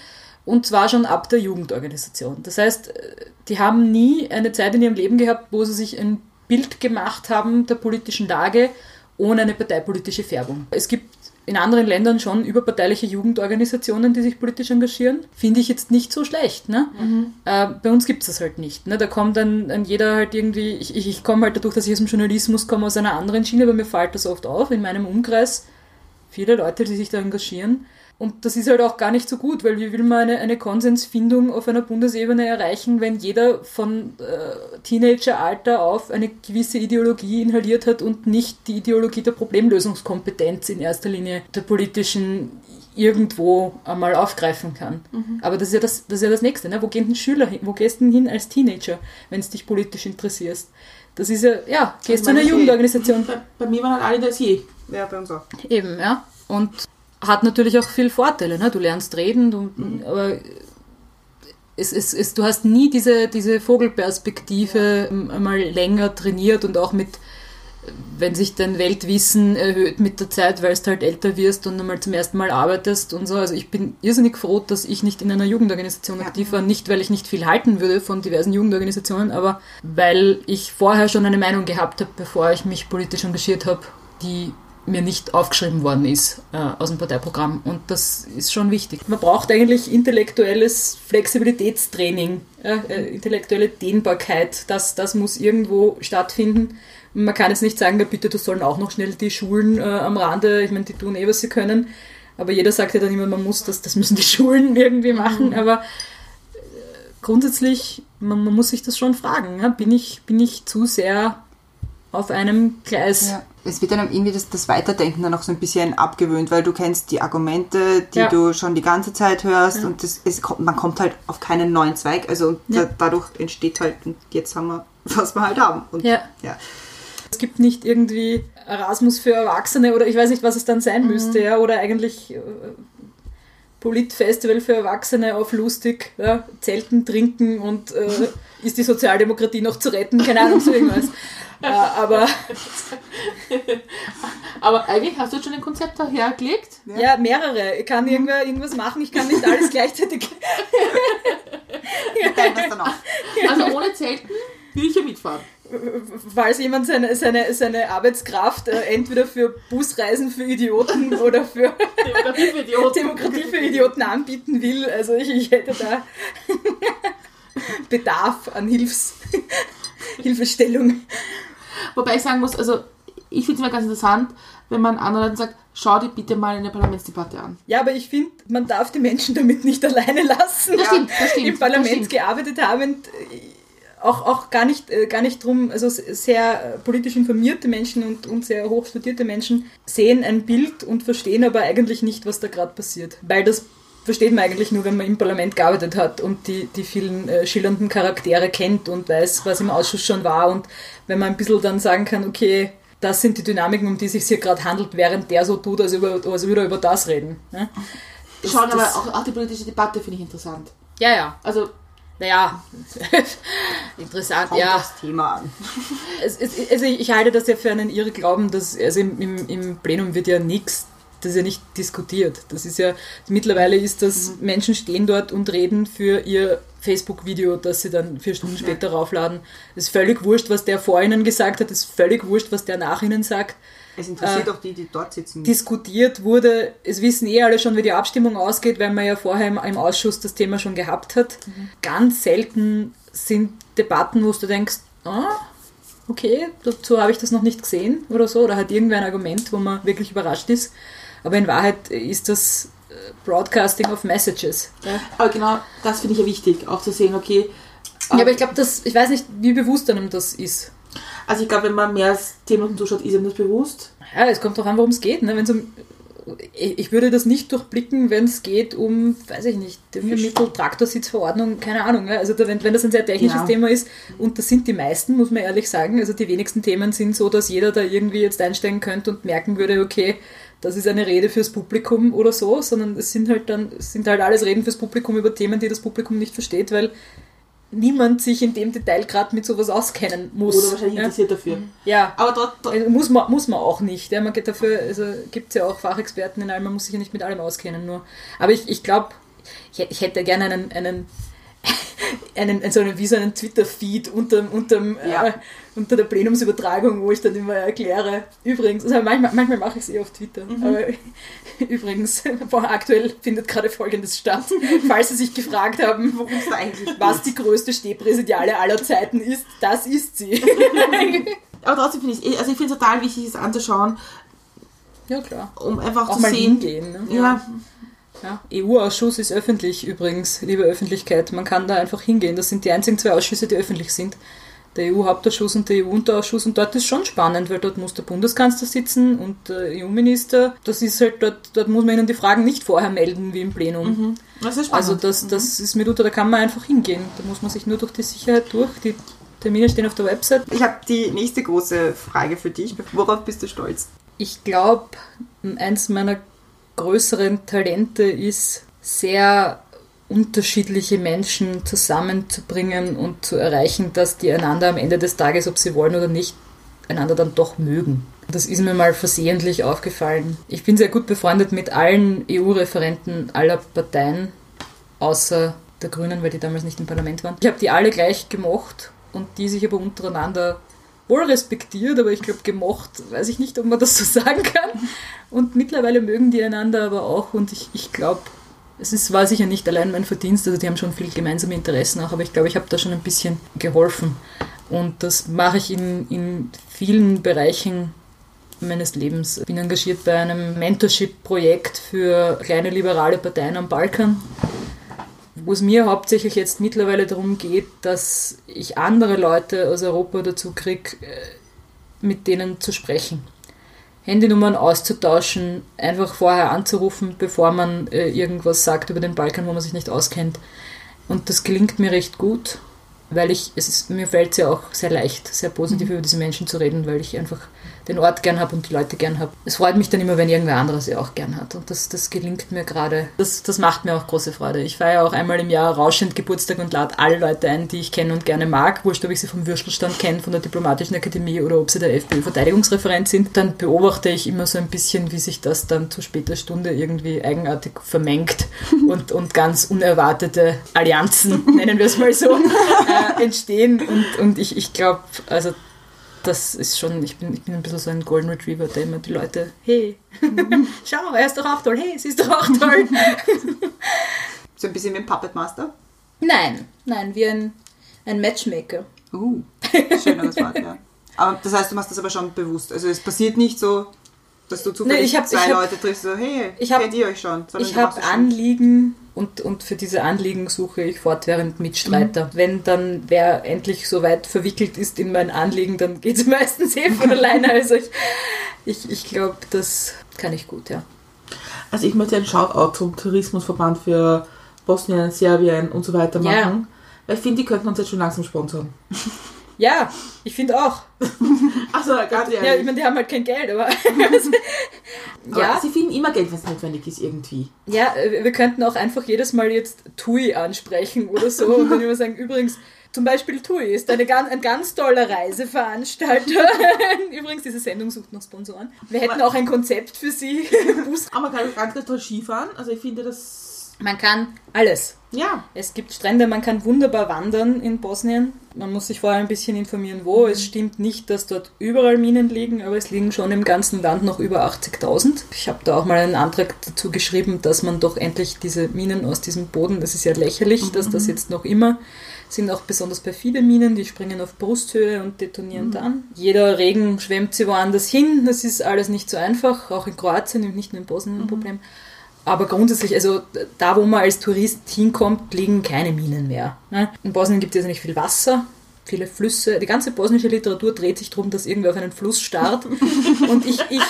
Und zwar schon ab der Jugendorganisation. Das heißt, äh, die haben nie eine Zeit in ihrem Leben gehabt, wo sie sich ein Bild gemacht haben der politischen Lage ohne eine parteipolitische Färbung. Es gibt in anderen Ländern schon überparteiliche Jugendorganisationen, die sich politisch engagieren. Finde ich jetzt nicht so schlecht. Ne? Äh, bei uns gibt es das halt nicht. Ne? Da kommt dann, dann jeder halt irgendwie, ich, ich, ich komme halt dadurch, dass ich aus dem Journalismus komme, aus einer anderen Schiene, aber mir fällt das oft auf, in meinem Umkreis viele Leute, die sich da engagieren. Und das ist halt auch gar nicht so gut, weil wie will man eine, eine Konsensfindung auf einer Bundesebene erreichen, wenn jeder von äh, Teenageralter auf eine gewisse Ideologie inhaliert hat und nicht die Ideologie der Problemlösungskompetenz in erster Linie der politischen irgendwo einmal aufgreifen kann. Aber das ist ja das, das, ist ja das Nächste. Ne? Wo gehen denn Schüler hin? Wo gehst du denn hin als Teenager, wenn es dich politisch interessierst? Das ist ja, ja, gehst zu einer Jugendorganisation. Bei, bei mir waren halt alle das je. Ja, bei uns auch. Eben, ja. Und hat natürlich auch viel Vorteile. Ne? Du lernst reden, du, aber es, es, es, du hast nie diese, diese Vogelperspektive einmal länger trainiert und auch mit, wenn sich dein Weltwissen erhöht mit der Zeit, weil du halt älter wirst und einmal zum ersten Mal arbeitest und so. Also ich bin irrsinnig froh, dass ich nicht in einer Jugendorganisation Ja. aktiv war. Nicht, weil ich nicht viel halten würde von diversen Jugendorganisationen, aber weil ich vorher schon eine Meinung gehabt habe, bevor ich mich politisch engagiert habe, die mir nicht aufgeschrieben worden ist äh, aus dem Parteiprogramm. Und das ist schon wichtig. Man braucht eigentlich intellektuelles Flexibilitätstraining, ja, äh, intellektuelle Dehnbarkeit. Das, das muss irgendwo stattfinden. Man kann jetzt nicht sagen, ja, bitte, du sollen auch noch schnell die Schulen äh, am Rande, ich meine, die tun eh, was sie können. Aber jeder sagt ja dann immer, man muss das, das müssen die Schulen irgendwie machen. Aber äh, grundsätzlich, man, man muss sich das schon fragen. Ja? Bin, ich, bin ich zu sehr auf einem Gleis? Ja. Es wird dann irgendwie das, das Weiterdenken dann auch so ein bisschen abgewöhnt, weil du kennst die Argumente, die Ja. du schon die ganze Zeit hörst und das, es, kommt- man kommt halt auf keinen neuen Zweig. Also Ja. da, dadurch entsteht halt, jetzt haben wir, was wir halt haben. Und, Ja. ja. Es gibt nicht irgendwie Erasmus für Erwachsene oder ich weiß nicht, was es dann sein müsste, ja, oder eigentlich äh, Politfestival für Erwachsene auf lustig, ja, Zelten, trinken und äh, ist die Sozialdemokratie noch zu retten, keine Ahnung, so irgendwas. äh, aber Aber eigentlich hast du jetzt schon ein Konzept dahergelegt. ja, mehrere. Ich kann irgendwer irgendwas machen, ich kann nicht alles gleichzeitig. Also ohne Zelten will ich ja mitfahren. falls jemand seine, seine, seine Arbeitskraft äh, entweder für Busreisen für Idioten oder für Demokratie für Idioten. Demokratie für Idioten anbieten will. Also ich, ich hätte da Bedarf an Hilfs Hilfestellung. Wobei ich sagen muss, also ich finde es immer ganz interessant, wenn man anderen Leuten sagt, schau dir bitte mal eine Parlamentsdebatte an. Ja, aber ich finde, man darf die Menschen damit nicht alleine lassen. Das stimmt, das stimmt, Im Parlament stimmt. gearbeitet habend, äh, auch, auch gar nicht, äh, gar nicht drum, also sehr politisch informierte Menschen und, und sehr hoch studierte Menschen sehen ein Bild und verstehen aber eigentlich nicht, was da gerade passiert. Weil das versteht man eigentlich nur, wenn man im Parlament gearbeitet hat und die, die vielen äh, schillernden Charaktere kennt und weiß, was im Ausschuss schon war und wenn man ein bisschen dann sagen kann, okay, das sind die Dynamiken, um die es sich hier gerade handelt, während der so tut, als, über, als würde er über das reden. Ne? Das- Schauen aber das- auch, auch die politische Debatte finde ich interessant. Ja, ja. Also Naja, interessant, Kommt ja. das Thema an. Es, es, also ich halte das ja für einen Irrglauben, dass also im, im, im Plenum wird ja nichts, das ist ja nicht diskutiert. Das ist ja, mittlerweile ist das, Menschen stehen dort und reden für ihr Facebook-Video, das sie dann vier Stunden später raufladen. Es ist völlig wurscht, was der vor ihnen gesagt hat, es ist völlig wurscht, was der nach ihnen sagt. Es interessiert Äh, auch die, die dort sitzen. diskutiert wurde. Es wissen eh alle schon, wie die Abstimmung ausgeht, weil man ja vorher im, im Ausschuss das Thema schon gehabt hat. Ganz selten sind Debatten, wo du denkst, ah, okay, dazu habe ich das noch nicht gesehen oder so, oder hat irgendwer ein Argument, wo man wirklich überrascht ist. Aber in Wahrheit ist das äh, Broadcasting of Messages. Ja, Aber genau das finde ich ja wichtig, auch zu sehen, okay. ja aber ich glaube, dass ich weiß nicht, wie bewusst einem das ist. Also ich glaube, wenn man mehr als 10 Minuten zuschaut, ist ihm das bewusst. Ja, es kommt doch an, worum es geht. Ne? Wenn's um, ich ich würde das nicht durchblicken, wenn es geht um, weiß ich nicht, Düngemittel, Traktorsitzverordnung, keine Ahnung. Ja? Also da, wenn, wenn das ein sehr technisches Ja. Thema ist, und das sind die meisten, muss man ehrlich sagen. Also die wenigsten Themen sind so, dass jeder da irgendwie jetzt einsteigen könnte und merken würde, okay, das ist eine Rede fürs Publikum oder so, sondern es sind halt dann, sind halt alles Reden fürs Publikum über Themen, die das Publikum nicht versteht, weil niemand sich in dem Detail gerade mit sowas auskennen muss. Oder wahrscheinlich ja? interessiert dafür. ja. Aber dort, dort Also muss, man, muss man auch nicht. Ja, man geht dafür, also gibt es ja auch Fachexperten in allem, man muss sich ja nicht mit allem auskennen. Nur. Aber ich, ich glaube, ich, ich hätte gerne einen, einen einen, so einen, wie so einen Twitter-Feed unterm, unterm, Ja. äh, unter der Plenumsübertragung, wo ich dann immer erkläre, übrigens, also manchmal, manchmal mache ich es eh auf Twitter, aber übrigens, boah, aktuell findet gerade Folgendes statt, falls Sie sich gefragt haben, was die größte Stehpräsidiale aller Zeiten ist, das ist sie. Aber trotzdem finde ich es, also ich finde es total wichtig, es anzuschauen, ja, klar. um einfach Auch zu mal sehen. hingehen. Ne? Ja, Ja, EU-Ausschuss ist öffentlich übrigens, liebe Öffentlichkeit. Man kann da einfach hingehen. Das sind die einzigen zwei Ausschüsse, die öffentlich sind. Der EU-Hauptausschuss und der EU-Unterausschuss. Und dort ist schon spannend, weil dort muss der Bundeskanzler sitzen und der EU-Minister. Das ist halt, dort, dort muss man ihnen die Fragen nicht vorher melden, wie im Plenum. das ist spannend. Also das, das ist mitunter, da kann man einfach hingehen. Da muss man sich nur durch die Sicherheit durch. Die Termine stehen auf der Website. Ich habe die nächste große Frage für dich. Worauf bist du stolz? Ich glaube, eins meiner größeren Talente ist, sehr unterschiedliche Menschen zusammenzubringen und zu erreichen, dass die einander am Ende des Tages, ob sie wollen oder nicht, einander dann doch mögen. Das ist mir mal versehentlich aufgefallen. Ich bin sehr gut befreundet mit allen EU-Referenten aller Parteien, außer der Grünen, weil die damals nicht im Parlament waren. Ich habe die alle gleich gemocht und die sich aber untereinander wohl respektiert, aber ich glaube gemocht, weiß ich nicht, ob man das so sagen kann. Und mittlerweile mögen die einander aber auch und ich, ich glaube, es ist, war sicher nicht allein mein Verdienst, also die haben schon viel gemeinsame Interessen auch, aber ich glaube, ich habe da schon ein bisschen geholfen. Und das mache ich in, in vielen Bereichen meines Lebens. Ich bin engagiert bei einem Mentorship-Projekt für kleine liberale Parteien am Balkan, wo es mir hauptsächlich jetzt mittlerweile darum geht, dass ich andere Leute aus Europa dazu kriege, mit denen zu sprechen. Handynummern auszutauschen, einfach vorher anzurufen, bevor man äh, irgendwas sagt über den Balkan, wo man sich nicht auskennt. Und das gelingt mir recht gut, weil ich, es ist, mir fällt es ja auch sehr leicht, sehr positiv über diese Menschen zu reden, weil ich einfach den Ort gern habe und die Leute gern habe. Es freut mich dann immer, wenn irgendwer anderes sie auch gern hat. Und das, das gelingt mir gerade. Das, das macht mir auch große Freude. Ich feiere auch einmal im Jahr rauschend Geburtstag und lade alle Leute ein, die ich kenne und gerne mag. Wurscht, ob ich sie vom Würstelstand kenne, von der Diplomatischen Akademie oder ob sie der FPÖ-Verteidigungsreferent sind. Dann beobachte ich immer so ein bisschen, wie sich das dann zu später Stunde irgendwie eigenartig vermengt und, und ganz unerwartete Allianzen, nennen wir es mal so, äh, entstehen. Und, und ich, ich glaube, also das ist schon, ich bin, ich bin ein bisschen so ein Golden Retriever, der immer die Leute, hey, schau, er ist doch auch toll, hey, sie ist doch auch toll. So ein bisschen wie ein Puppet Master? nein, nein, wie ein, ein Matchmaker. Uh, schöneres Wort, ja. Aber das heißt, du machst das aber schon bewusst. Also es passiert nicht so, dass du zufällig Nee, ich hab- zwei ich hab- Leute triffst, so, hey, ich hab- kennt ihr euch schon? Sondern Ich habe. Anliegen und, und für diese Anliegen suche ich fortwährend Mitstreiter. Wenn dann wer endlich so weit verwickelt ist in mein Anliegen, dann geht es meistens eh von alleine. Also ich, ich, ich glaube, das kann ich gut, ja. Also ich möchte einen Shoutout zum Tourismusverband für Bosnien, Serbien und so weiter machen. Ja. Weil ich finde, die könnten uns jetzt schon langsam sponsern. Ja, ich finde auch. Also ganz ehrlich. Ja, ich meine, die haben halt kein Geld, aber. Aber ja, Sie finden immer Geld, was notwendig ist irgendwie. ja, äh, wir könnten auch einfach jedes Mal jetzt TUI ansprechen oder so und dann immer sagen, übrigens, zum Beispiel TUI ist eine, ein ganz toller Reiseveranstalter. übrigens, diese Sendung sucht noch Sponsoren. Wir hätten auch ein Konzept für Sie. Aber man kann ganz, ganz toll Skifahren. Also ich finde das... Man kann alles. Ja. Es gibt Strände, man kann wunderbar wandern in Bosnien. Man muss sich vorher ein bisschen informieren, wo. Es stimmt nicht, dass dort überall Minen liegen, aber es liegen schon im ganzen Land noch über 80.000. Ich habe da auch mal einen Antrag dazu geschrieben, dass man doch endlich diese Minen aus diesem Boden, das ist ja lächerlich, dass das jetzt noch immer sind auch besonders vielen Minen, die springen auf Brusthöhe und detonieren dann. Jeder Regen schwemmt sie woanders hin. Das ist alles nicht so einfach, auch in Kroatien und nicht nur in Bosnien ein Problem. Aber grundsätzlich, also da, wo man als Tourist hinkommt, liegen keine Minen mehr. ne? In Bosnien gibt es ja nicht viel Wasser, viele Flüsse. Die ganze bosnische Literatur dreht sich darum, dass irgendwer auf einen Fluss starrt. Und ich, ich,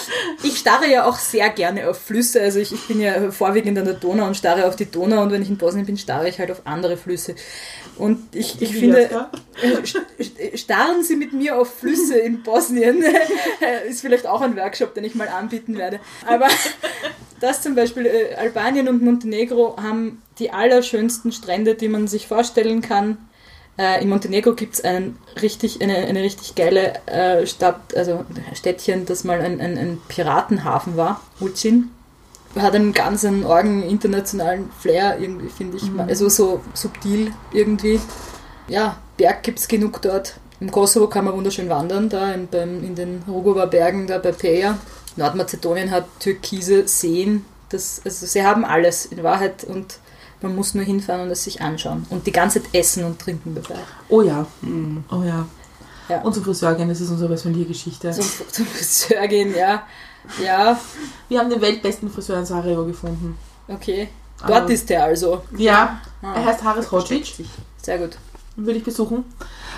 ich starre ja auch sehr gerne auf Flüsse. Also ich, ich bin ja vorwiegend an der Donau und starre auf die Donau. Und wenn ich in Bosnien bin, starre ich halt auf andere Flüsse. Und ich, ich finde, äh, st- st- starren Sie mit mir auf Flüsse in Bosnien. ist vielleicht auch ein Workshop, den ich mal anbieten werde. Aber das zum Beispiel, äh, Albanien und Montenegro haben die allerschönsten Strände, die man sich vorstellen kann. Äh, in Montenegro gibt es einen richtig, eine, eine richtig geile Stadt, also Städtchen, das mal ein, ein, ein Piratenhafen war, Ulcin. Hat einen ganz einen argen internationalen Flair irgendwie, finde ich. Also so subtil irgendwie. Ja, Berg gibt es genug dort. Im Kosovo kann man wunderschön wandern, da in, beim, in den Rugova Bergen, da bei Peja. Nordmazedonien hat türkise Seen. Das, also sie haben alles in Wahrheit und man muss nur hinfahren und es sich anschauen. Und die ganze Zeit essen und trinken dabei. Oh ja. Oh ja. Ja. Und zum Friseur gehen, das ist unsere Personalgeschichte. Zum, zum Friseur gehen, ja. Ja, Wir haben den weltbesten Friseur in Sarajevo gefunden. okay. Dort Aber- ist der also. Ja, Ah. er heißt Haris Hodzic. Sehr gut. Würde ich besuchen.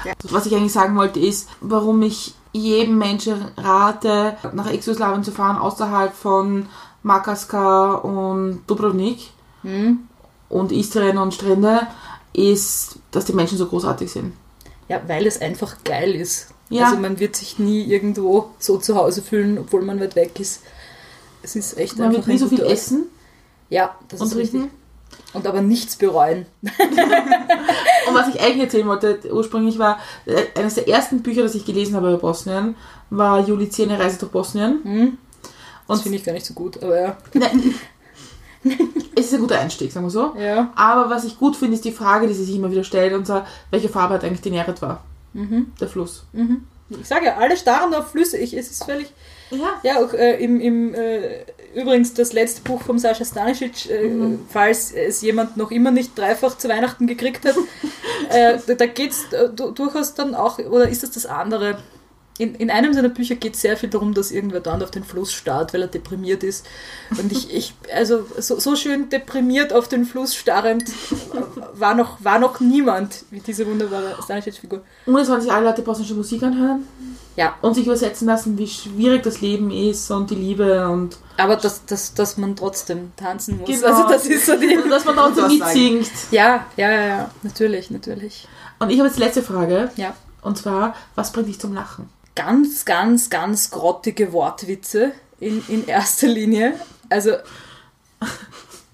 Ja. Was ich eigentlich sagen wollte, ist, warum ich jedem Menschen rate, nach Ex-Jugoslawien zu fahren, außerhalb von Makarska und Dubrovnik Hm? und Istrien und Strände, ist, dass die Menschen so großartig sind. Ja, weil es einfach geil ist. Ja. Also man wird sich nie irgendwo so zu Hause fühlen, obwohl man weit weg ist. Es ist echt Man wird einfach nie ein so viel Ort. essen Ja, das und ist richtig. trinken. Und aber nichts bereuen. Und was ich eigentlich erzählen wollte, ursprünglich war, äh, eines der ersten Bücher, das ich gelesen habe über Bosnien, war Juli eine Reise durch Bosnien. Hm? Das Und- finde ich gar nicht so gut, aber ja. Nein. es ist ein guter Einstieg, sagen wir so. Ja. Aber was ich gut finde, ist die Frage, die sie sich immer wieder stellt, und zwar, welche Farbe hat eigentlich die Neret war? Mhm. Der Fluss. Mhm. Ich sage ja, alle starren auf Flüsse. Ich, es ist völlig. Ja. Ja, auch äh, im, im äh, übrigens das letzte Buch von Sascha Stanisic, äh, falls es jemand noch immer nicht dreifach zu Weihnachten gekriegt hat, äh, da, geht es äh, du- durchaus dann auch, oder ist das das andere? In, in einem seiner Bücher geht es sehr viel darum, dass irgendwer dann auf den Fluss starrt, weil er deprimiert ist. Und ich, ich also so, so schön deprimiert auf den Fluss starrend war noch, war noch niemand wie diese wunderbare Stanisic-Figur. Und es wollen sich alle Leute bosnische Musik anhören Ja, und sich übersetzen lassen, wie schwierig das Leben ist und die Liebe und aber dass, dass, dass man trotzdem tanzen muss. Genau. Also das ist so die. und dass man trotzdem mitsingt. Ja, ja, ja, ja, natürlich, natürlich. Und ich habe jetzt die letzte Frage. Ja. Und zwar, was bringt dich zum Lachen? Ganz, ganz, ganz grottige Wortwitze in, in erster Linie. Also,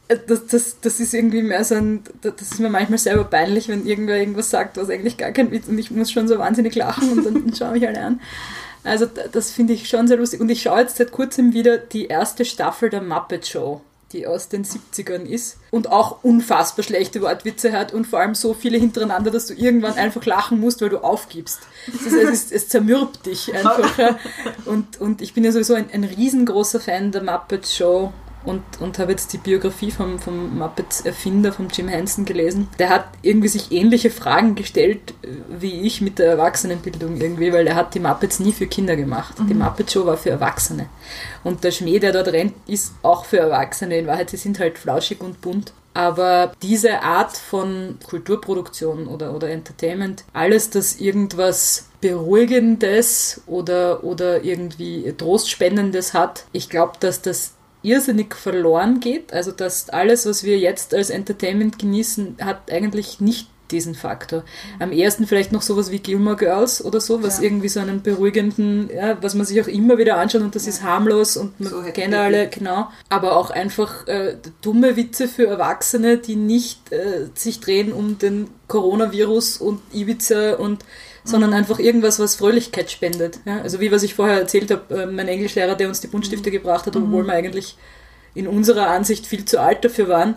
äh, das, das, das ist irgendwie mehr so ein, das ist mir manchmal selber peinlich, wenn irgendwer irgendwas sagt, was eigentlich gar kein Witz und ich muss schon so wahnsinnig lachen und dann, dann schaue ich alle an. Also das finde ich schon sehr lustig. Und ich schaue jetzt seit kurzem wieder die erste Staffel der Muppet Show, die aus den 70ern ist und auch unfassbar schlechte Wortwitze hat und vor allem so viele hintereinander, dass du irgendwann einfach lachen musst, weil du aufgibst. Es, ist, es, ist, es zermürbt dich einfach. Und, und ich bin ja sowieso ein, ein riesengroßer Fan der Muppet Show und, und habe jetzt die Biografie vom, vom Muppets-Erfinder, von Jim Henson, gelesen. Der hat irgendwie sich ähnliche Fragen gestellt äh, wie ich mit der Erwachsenenbildung irgendwie, weil er hat die Muppets nie für Kinder gemacht. Die Muppet Show war für Erwachsene. Und der Schmäh, der dort rennt, ist auch für Erwachsene. In Wahrheit, sie sind halt flauschig und bunt. Aber diese Art von Kulturproduktion oder, oder Entertainment, alles, das irgendwas Beruhigendes oder, oder irgendwie Trostspendendes hat, ich glaube, dass das irrsinnig verloren geht. Also dass alles, was wir jetzt als Entertainment genießen, hat eigentlich nicht diesen Faktor. Am ersten vielleicht noch sowas wie Gilmore Girls oder so, was Ja. irgendwie so einen beruhigenden, ja, was man sich auch immer wieder anschaut und das ist harmlos und man So kennt alle, genau. Aber auch einfach äh, dumme Witze für Erwachsene, die nicht äh, sich drehen um den Coronavirus und Ibiza und sondern einfach irgendwas, was Fröhlichkeit spendet. Ja? Also wie was ich vorher erzählt habe, äh, mein Englischlehrer, der uns die Buntstifte gebracht hat, obwohl wir eigentlich in unserer Ansicht viel zu alt dafür waren.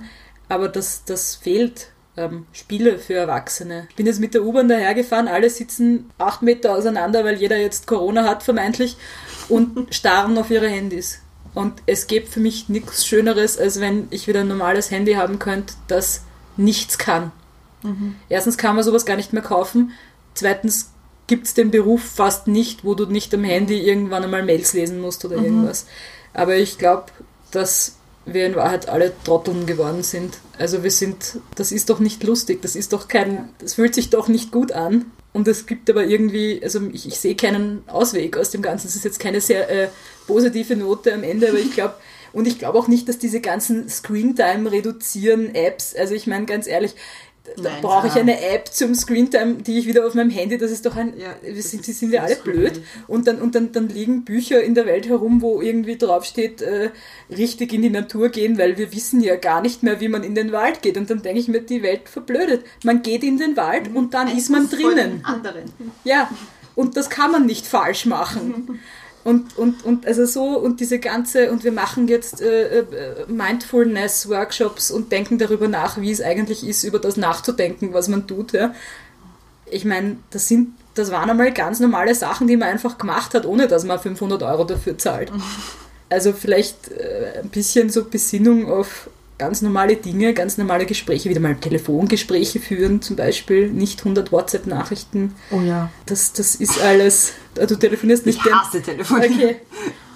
Aber das, das fehlt. Ähm, Spiele für Erwachsene. Ich bin jetzt mit der U-Bahn dahergefahren, alle sitzen acht Meter auseinander, weil jeder jetzt Corona hat, vermeintlich, und starren auf ihre Handys. Und es gibt für mich nichts Schöneres, als wenn ich wieder ein normales Handy haben könnte, das nichts kann. Erstens kann man sowas gar nicht mehr kaufen. Zweitens gibt es den Beruf fast nicht, wo du nicht am Handy irgendwann einmal Mails lesen musst oder irgendwas. Aber ich glaube, dass wir in Wahrheit alle Trotteln geworden sind. Also wir sind, das ist doch nicht lustig, das ist doch kein, das fühlt sich doch nicht gut an. Und es gibt aber irgendwie, also ich, ich sehe keinen Ausweg aus dem Ganzen. Es ist jetzt keine sehr äh, positive Note am Ende, aber ich glaube, und ich glaube auch nicht, dass diese ganzen Screentime reduzieren Apps, also ich meine ganz ehrlich, da brauche ich ja. eine App zum Screentime, die ich wieder auf meinem Handy, das ist doch ein, Ja, wir sind, die sind ja alle blöd. Und dann, und dann, dann liegen Bücher in der Welt herum, wo irgendwie draufsteht, äh, richtig in die Natur gehen, weil wir wissen ja gar nicht mehr, wie man in den Wald geht. Und dann denke ich mir, die Welt verblödet. Man geht in den Wald und dann ist man drinnen. Anderen. Ja, und das kann man nicht falsch machen. Und, und, und also so und diese ganze, und wir machen jetzt äh, äh, Mindfulness-Workshops und denken darüber nach, wie es eigentlich ist, über das nachzudenken, was man tut. Ja. Ich meine, das sind, das waren einmal ganz normale Sachen, die man einfach gemacht hat, ohne dass man 500 Euro dafür zahlt. Also vielleicht äh, ein bisschen so Besinnung auf ganz normale Dinge, ganz normale Gespräche, wieder mal Telefongespräche führen zum Beispiel, nicht 100 WhatsApp-Nachrichten. Oh ja. Das, das ist alles, du telefonierst nicht Ich hasse Telefonieren. Okay.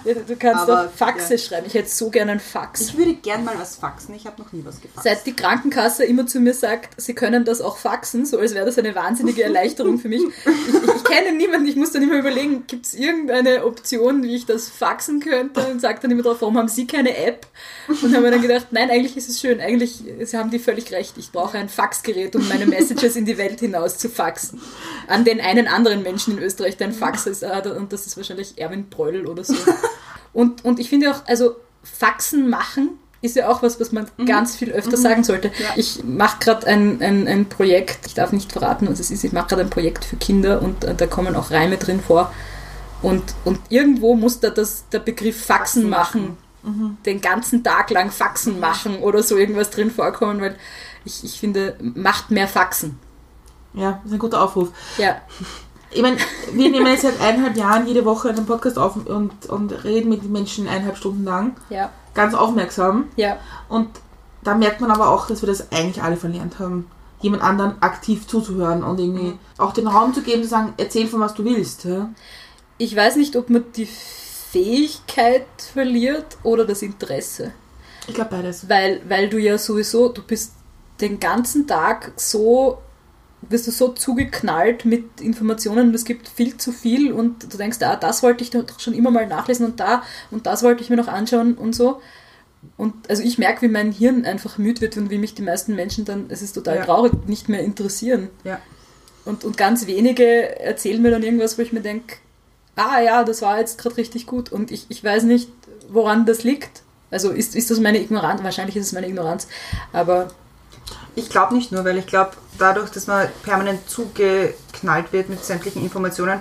Du kannst Aber, doch Faxe ja. schreiben. Ich hätte so gerne einen Fax. Ich würde gern mal was faxen. Ich habe noch nie was gefaxt. Seit die Krankenkasse immer zu mir sagt, sie können das auch faxen, so als wäre das eine wahnsinnige Erleichterung für mich. Ich, ich, kenne niemanden, ich muss dann immer überlegen, gibt es irgendeine Option, wie ich das faxen könnte und sage dann immer drauf, warum haben Sie keine App? Und haben mir dann gedacht, nein, eigentlich ist es schön, eigentlich Sie haben die völlig recht, ich brauche ein Faxgerät, um meine Messages in die Welt hinaus zu faxen. An den einen anderen Menschen in Österreich, der ein Fax ist, ah, und das ist wahrscheinlich Erwin Bröll oder so. Und, und ich finde auch, also Faxen machen ist ja auch was, was man ganz viel öfter sagen sollte. Ja. Ich mache gerade ein, ein, ein Projekt, ich darf nicht verraten, was es ist, ich mache gerade ein Projekt für Kinder und äh, da kommen auch Reime drin vor. Und, und irgendwo muss da das, der Begriff Faxen, machen, den ganzen Tag lang Faxen machen oder so irgendwas drin vorkommen, weil ich, ich finde, macht mehr Faxen. Ja, das ist ein guter Aufruf. Ja, Ich meine, wir nehmen jetzt seit eineinhalb Jahren jede Woche einen Podcast auf und, und reden mit den Menschen eineinhalb Stunden lang. ja, Ganz aufmerksam. ja. Und da merkt man aber auch, dass wir das eigentlich alle verlernt haben. Jemand anderen aktiv zuzuhören und irgendwie auch den Raum zu geben, zu sagen, erzähl von was du willst. Ja? Ich weiß nicht, ob man die Fähigkeit verliert oder das Interesse. Ich glaube beides. Weil, weil du ja sowieso, du bist den ganzen Tag so, wirst du so zugeknallt mit Informationen und es gibt viel zu viel und du denkst, ah, das wollte ich doch schon immer mal nachlesen und da und das wollte ich mir noch anschauen und so. Und also ich merke, wie mein Hirn einfach müde wird und wie mich die meisten Menschen dann, es ist total Ja. traurig, nicht mehr interessieren. Ja. Und, und ganz wenige erzählen mir dann irgendwas, wo ich mir denke, ah ja, das war jetzt gerade richtig gut. Und ich, ich weiß nicht, woran das liegt. Also ist, ist das meine Ignoranz? Wahrscheinlich ist es meine Ignoranz. Aber Ich glaube nicht nur, weil ich glaube, dadurch, dass man permanent zugeknallt wird mit sämtlichen Informationen,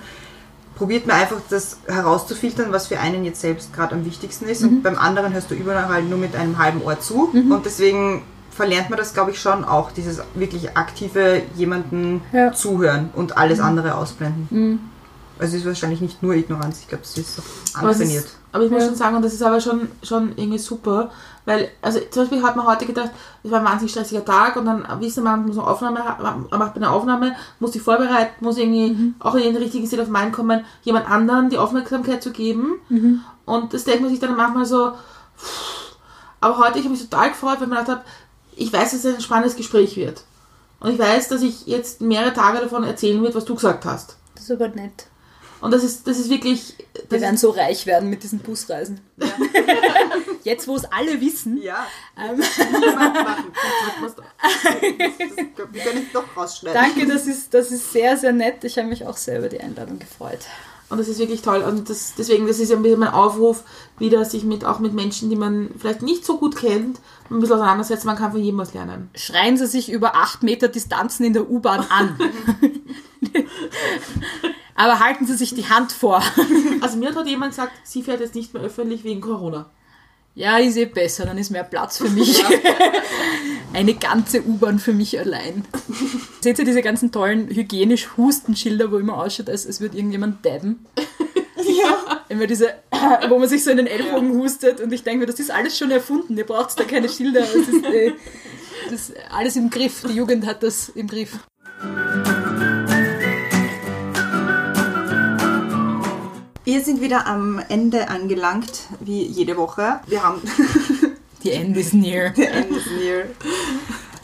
probiert man einfach das herauszufiltern, was für einen jetzt selbst gerade am wichtigsten ist. Und beim anderen hörst du überall nur mit einem halben Ohr zu. Und deswegen verlernt man das, glaube ich, schon auch, dieses wirklich aktive jemanden Ja. zuhören und alles andere ausblenden. Also es ist wahrscheinlich nicht nur Ignoranz, ich glaube, es ist auch antrainiert. Aber ich muss Ja. schon sagen, und das ist aber schon, schon irgendwie super, weil, also zum Beispiel hat man heute gedacht, es war ein wahnsinnig stressiger Tag und dann wissen man muss eine Aufnahme, man macht eine Aufnahme, muss die vorbereiten, muss irgendwie auch in den richtigen State of Mind kommen, jemand anderen die Aufmerksamkeit zu geben. Und das denkt man sich dann manchmal so, aber heute, ich habe mich total gefreut, weil ich mir gedacht habe, ich weiß, dass es ein spannendes Gespräch wird. Und ich weiß, dass ich jetzt mehrere Tage davon erzählen wird, was du gesagt hast. das ist aber nett. Und das ist, das ist wirklich. Wir Das werden so reich werden mit diesen Busreisen. Jetzt, wo es alle wissen. Ja, Ähm, Wir können es doch rausschneiden. danke, das ist, das ist sehr, sehr nett. Ich habe mich auch sehr über die Einladung gefreut. Und das ist wirklich toll. Und das, deswegen, das ist ja ein bisschen mein Aufruf, wieder sich mit, auch mit Menschen, die man vielleicht nicht so gut kennt, ein bisschen auseinandersetzen. Man kann von jedem was lernen. Schreien Sie sich über acht Meter Distanzen in der U-Bahn an. Aber halten Sie sich die Hand vor. Also mir hat jemand gesagt, sie fährt jetzt nicht mehr öffentlich wegen Corona. Ja, ist eh besser, dann ist mehr Platz für mich. Eine ganze U-Bahn für mich allein. Seht ihr diese ganzen tollen hygienisch Hustenschilder, wo immer ausschaut, als, als würde irgendjemand dabben? Ja. Immer diese, wo man sich so in den Ellbogen hustet und ich denke mir, das ist alles schon erfunden, ihr braucht da keine Schilder. Das ist, äh, das ist alles im Griff, die Jugend hat das im Griff. Wir sind wieder am Ende angelangt, wie jede Woche. Wir haben The end is near. The end is near.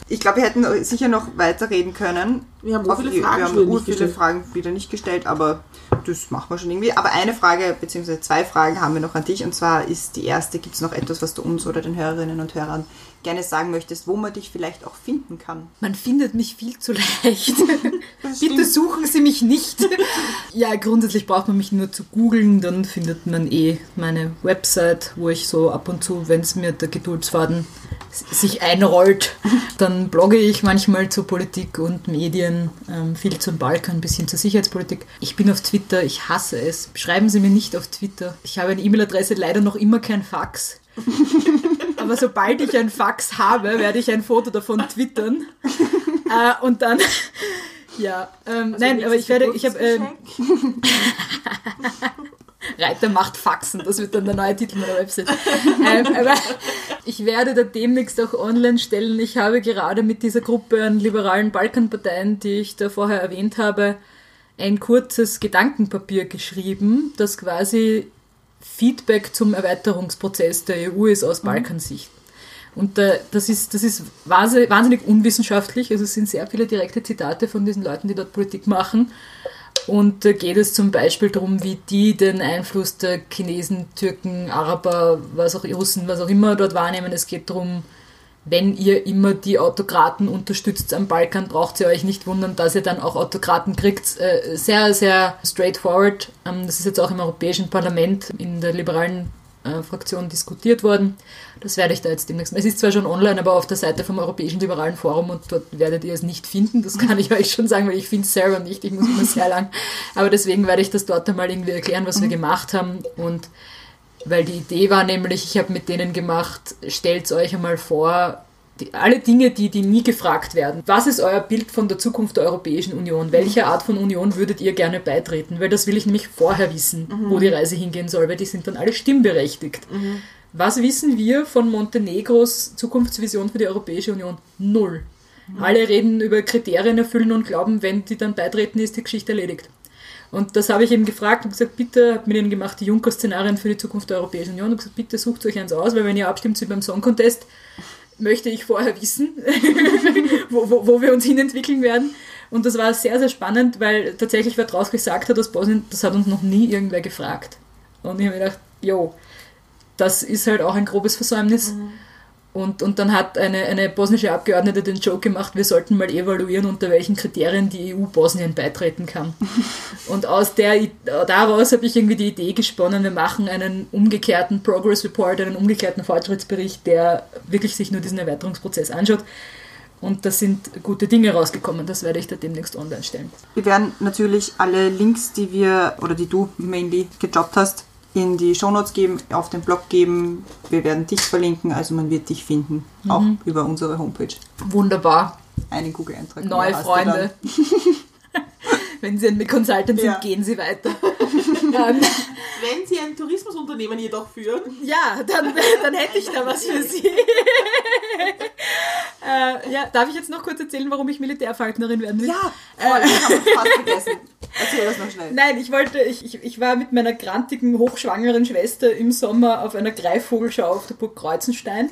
Ich glaube, wir hätten sicher noch weiterreden können. Wir haben viele die- Fragen wir haben viele gestellt. Fragen wieder nicht gestellt, aber das machen wir schon irgendwie. Aber eine Frage, beziehungsweise zwei Fragen haben wir noch an dich. Und zwar ist die erste, gibt es noch etwas, was du uns oder den Hörerinnen und Hörern gerne sagen möchtest, wo man dich vielleicht auch finden kann? Man findet mich viel zu leicht. Bitte suchen Sie mich nicht. ja, grundsätzlich braucht man mich nur zu googeln, dann findet man eh meine Website, wo ich so ab und zu, wenn es mir der Geduldsfaden sich einrollt. Dann blogge ich manchmal zu Politik und Medien, ähm, viel zum Balkan, bis hin zur Sicherheitspolitik. Ich bin auf Twitter, ich hasse es. Schreiben Sie mir nicht auf Twitter. Ich habe eine E-Mail-Adresse, leider noch immer kein Fax. Aber sobald ich ein Fax habe, werde ich ein Foto davon twittern. Äh, und dann, ja, ähm, nein, aber ich werde, ich habe, ähm, Reiter macht Faxen, das wird dann der neue Titel meiner Website. ähm, aber ich werde da demnächst auch online stellen. Ich habe gerade mit dieser Gruppe an liberalen Balkanparteien, die ich da vorher erwähnt habe, ein kurzes Gedankenpapier geschrieben, das quasi Feedback zum Erweiterungsprozess der EU ist aus Balkansicht. Und äh, das ist, das ist wahnsinnig, wahnsinnig unwissenschaftlich. Also es sind sehr viele direkte Zitate von diesen Leuten, die dort Politik machen. Und da geht es zum Beispiel darum, wie die den Einfluss der Chinesen, Türken, Araber, was auch Russen, was auch immer dort wahrnehmen. Es geht darum, wenn ihr immer die Autokraten unterstützt am Balkan, braucht ihr euch nicht wundern, dass ihr dann auch Autokraten kriegt. Äh, Sehr, sehr straightforward. Ähm, Das ist jetzt auch im Europäischen Parlament in der liberalen äh, Fraktion diskutiert worden. Das werde ich da jetzt demnächst. Es ist zwar schon online, aber auf der Seite vom Europäischen Liberalen Forum und dort werdet ihr es nicht finden. Das kann ich euch schon sagen, weil ich finde es selber nicht. Ich muss immer sehr lang. Aber deswegen werde ich das dort einmal irgendwie erklären, was wir gemacht haben. Und weil die Idee war nämlich, ich habe mit denen gemacht, stellt euch einmal vor, die, alle Dinge, die, die nie gefragt werden. Was ist euer Bild von der Zukunft der Europäischen Union? Welche Art von Union würdet ihr gerne beitreten? Weil das will ich nämlich vorher wissen, wo die Reise hingehen soll, weil die sind dann alle stimmberechtigt. Was wissen wir von Montenegros Zukunftsvision für die Europäische Union? Null. Alle reden über Kriterien erfüllen und glauben, wenn die dann beitreten, ist die Geschichte erledigt. Und das habe ich eben gefragt und gesagt, bitte, habe mit ihnen gemacht, die Juncker-Szenarien für die Zukunft der Europäischen Union und gesagt, bitte sucht euch eins aus, weil wenn ihr abstimmt wie beim Song Contest, möchte ich vorher wissen, wo, wo, wo wir uns hinentwickeln werden. Und das war sehr, sehr spannend, weil tatsächlich wer draus gesagt hat aus Bosnien, das hat uns noch nie irgendwer gefragt. Und ich habe mir gedacht, jo, das ist halt auch ein grobes Versäumnis. Und, und dann hat eine, eine bosnische Abgeordnete den Joke gemacht, wir sollten mal evaluieren, unter welchen Kriterien die EU Bosnien beitreten kann. Und aus der, daraus habe ich irgendwie die Idee gesponnen, wir machen einen umgekehrten Progress Report, einen umgekehrten Fortschrittsbericht, der wirklich sich nur diesen Erweiterungsprozess anschaut. Und da sind gute Dinge rausgekommen, das werde ich da demnächst online stellen. Wir werden natürlich alle Links, die wir oder die du mainly gejobbt hast, in die Shownotes geben, auf den Blog geben. Wir werden dich verlinken, also man wird dich finden, auch über unsere Homepage. Wunderbar. Einen Google-Eintrag. Neue Freunde. Wenn Sie ein Consultant sind, Ja. gehen Sie weiter. Wenn Sie ein Tourismusunternehmen jedoch führen, ja, dann, dann hätte ich da was für Sie. äh, ja, darf ich jetzt noch kurz erzählen, warum ich Militärfalknerin werden will? Ja, voll, ich habe es fast vergessen. Erzähl das noch schnell. Nein, ich wollte, ich, ich, ich war mit meiner grantigen, hochschwangeren Schwester im Sommer auf einer Greifvogelschau auf der Burg Kreuzenstein.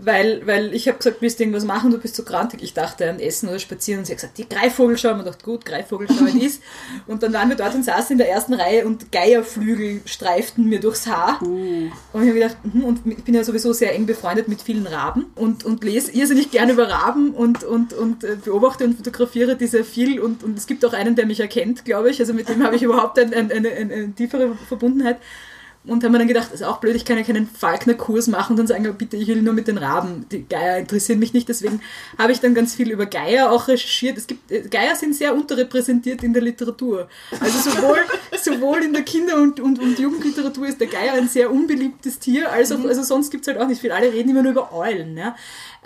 Weil, weil ich habe gesagt, willst du irgendwas machen, du bist so grantig. Ich dachte an Essen oder Spazieren und sie hat gesagt, die Greifvogelschau. Und ich dachte, gut, Greifvogelschau it is. Und dann waren wir dort und saßen in der ersten Reihe und Geierflügel streiften mir durchs Haar. Und ich habe gedacht, hm, und ich bin ja sowieso sehr eng befreundet mit vielen Raben und, und lese irrsinnig gerne über Raben und, und, und äh, beobachte und fotografiere diese viel. Und, und es gibt auch einen, der mich erkennt, glaube ich. Also mit dem habe ich überhaupt ein, ein, eine, eine, eine tiefere Verbundenheit. Und haben mir dann gedacht, das ist auch blöd, ich kann ja keinen Falkner-Kurs machen und dann sagen, bitte, ich will nur mit den Raben. Die Geier interessieren mich nicht, deswegen habe ich dann ganz viel über Geier auch recherchiert. Es gibt, äh, Geier sind sehr unterrepräsentiert in der Literatur. Also sowohl, sowohl in der Kinder- und, und, und Jugendliteratur ist der Geier ein sehr unbeliebtes Tier, als auch, also sonst gibt es halt auch nicht viel. Alle reden immer nur über Eulen. Ja?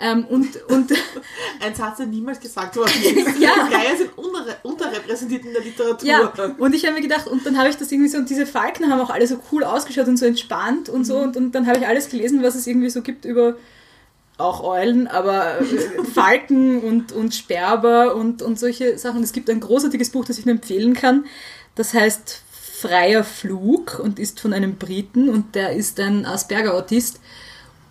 Ähm, und, und ein Satz, der niemals gesagt worden ist. Ja. Geier sind unre- unterrepräsentiert in der Literatur. Ja, und ich habe mir gedacht, und dann habe ich das irgendwie so, und diese Falken haben auch alle so cool ausgeschaut und so entspannt und so, und, und dann habe ich alles gelesen, was es irgendwie so gibt über auch Eulen, aber äh, Falken und, und Sperber und, und solche Sachen. Es gibt ein großartiges Buch, das ich nur empfehlen kann. Das heißt Freier Flug und ist von einem Briten und der ist ein Asperger-Autist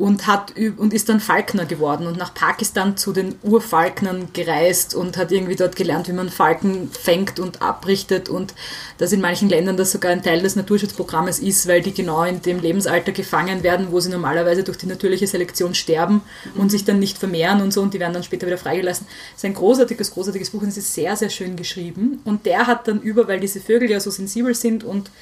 und hat und ist dann Falkner geworden und nach Pakistan zu den Urfalknern gereist und hat irgendwie dort gelernt, wie man Falken fängt und abrichtet und dass in manchen Ländern das sogar ein Teil des Naturschutzprogrammes ist, weil die genau in dem Lebensalter gefangen werden, wo sie normalerweise durch die natürliche Selektion sterben und sich dann nicht vermehren und so und die werden dann später wieder freigelassen. Das ist ein großartiges, großartiges Buch und es ist sehr, sehr schön geschrieben und der hat dann über, weil diese Vögel ja so sensibel sind und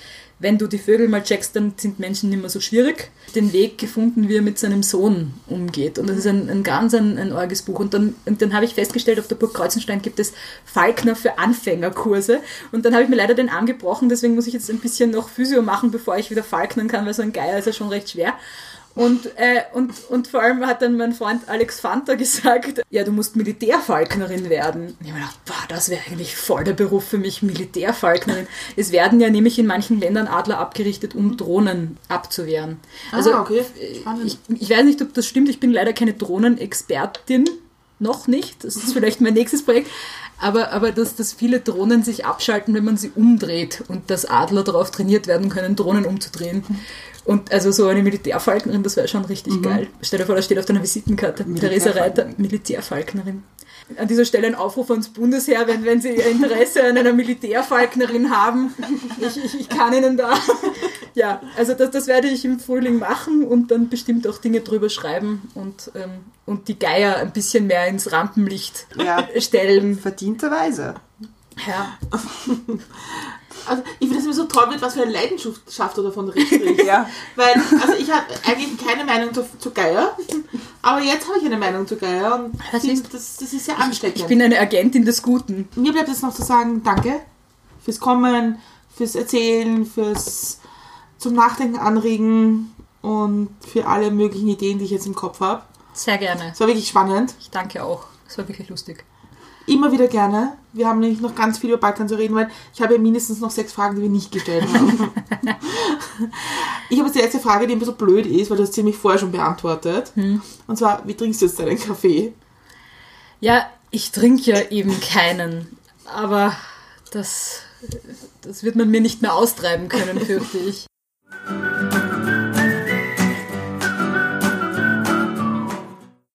wenn du die Vögel mal checkst, dann sind Menschen nicht mehr so schwierig. Den Weg gefunden, wie er mit seinem Sohn umgeht. Und das ist ein, ein ganz ein, ein arges Buch. Und dann, und dann habe ich festgestellt, auf der Burg Kreuzenstein gibt es Falkner für Anfängerkurse. Und dann habe ich mir leider den Arm gebrochen, deswegen muss ich jetzt ein bisschen noch Physio machen, bevor ich wieder falknern kann, weil so ein Geier ist ja schon recht schwer. Und, äh, und, und vor allem hat dann mein Freund Alex Fanta gesagt, ja, du musst Militärfalknerin werden. Und ich habe mir gedacht, boah, das wäre eigentlich voll der Beruf für mich, Militärfalknerin. Es werden ja nämlich in manchen Ländern Adler abgerichtet, um Drohnen abzuwehren. Also, ah, okay. Spannend. Ich, ich weiß nicht, ob das stimmt, ich bin leider keine Drohnenexpertin, noch nicht. Das ist vielleicht mein nächstes Projekt. Aber, aber dass, dass viele Drohnen sich abschalten, wenn man sie umdreht und dass Adler darauf trainiert werden können, Drohnen umzudrehen. Und also so eine Militärfalknerin, das wäre schon richtig mhm. geil. Stell dir vor, da steht auf deiner Visitenkarte Theresa Reiter, Militärfalknerin. An dieser Stelle ein Aufruf ans Bundesheer, wenn, wenn Sie Interesse an einer Militärfalknerin haben. Ich, ich, ich kann Ihnen da. Ja, also das, das werde ich im Frühling machen und dann bestimmt auch Dinge drüber schreiben und, ähm, und die Geier ein bisschen mehr ins Rampenlicht ja. stellen. Verdienterweise. Ja. Also ich finde es immer so toll, mit was für eine Leidenschaft du davon redest. ja. Weil, also ich habe eigentlich keine Meinung zu, zu Geier, aber jetzt habe ich eine Meinung zu Geier und das ist, das, das ist sehr ansteckend. Ich bin eine Agentin des Guten. Mir bleibt jetzt noch zu sagen, danke fürs Kommen, fürs Erzählen, fürs zum Nachdenken anregen und für alle möglichen Ideen, die ich jetzt im Kopf habe. Sehr gerne. Es war wirklich spannend. Ich danke auch. Es war wirklich lustig. Immer wieder gerne. Wir haben nämlich noch ganz viel über Balkan zu reden, weil ich habe ja mindestens noch sechs Fragen, die wir nicht gestellt haben. ich habe jetzt die erste Frage, die ein bisschen blöd ist, weil du hast ziemlich vorher schon beantwortet. Hm. Und zwar, wie trinkst du jetzt deinen Kaffee? Ja, ich trinke ja eben keinen. Aber das, das wird man mir nicht mehr austreiben können, fürchte ich.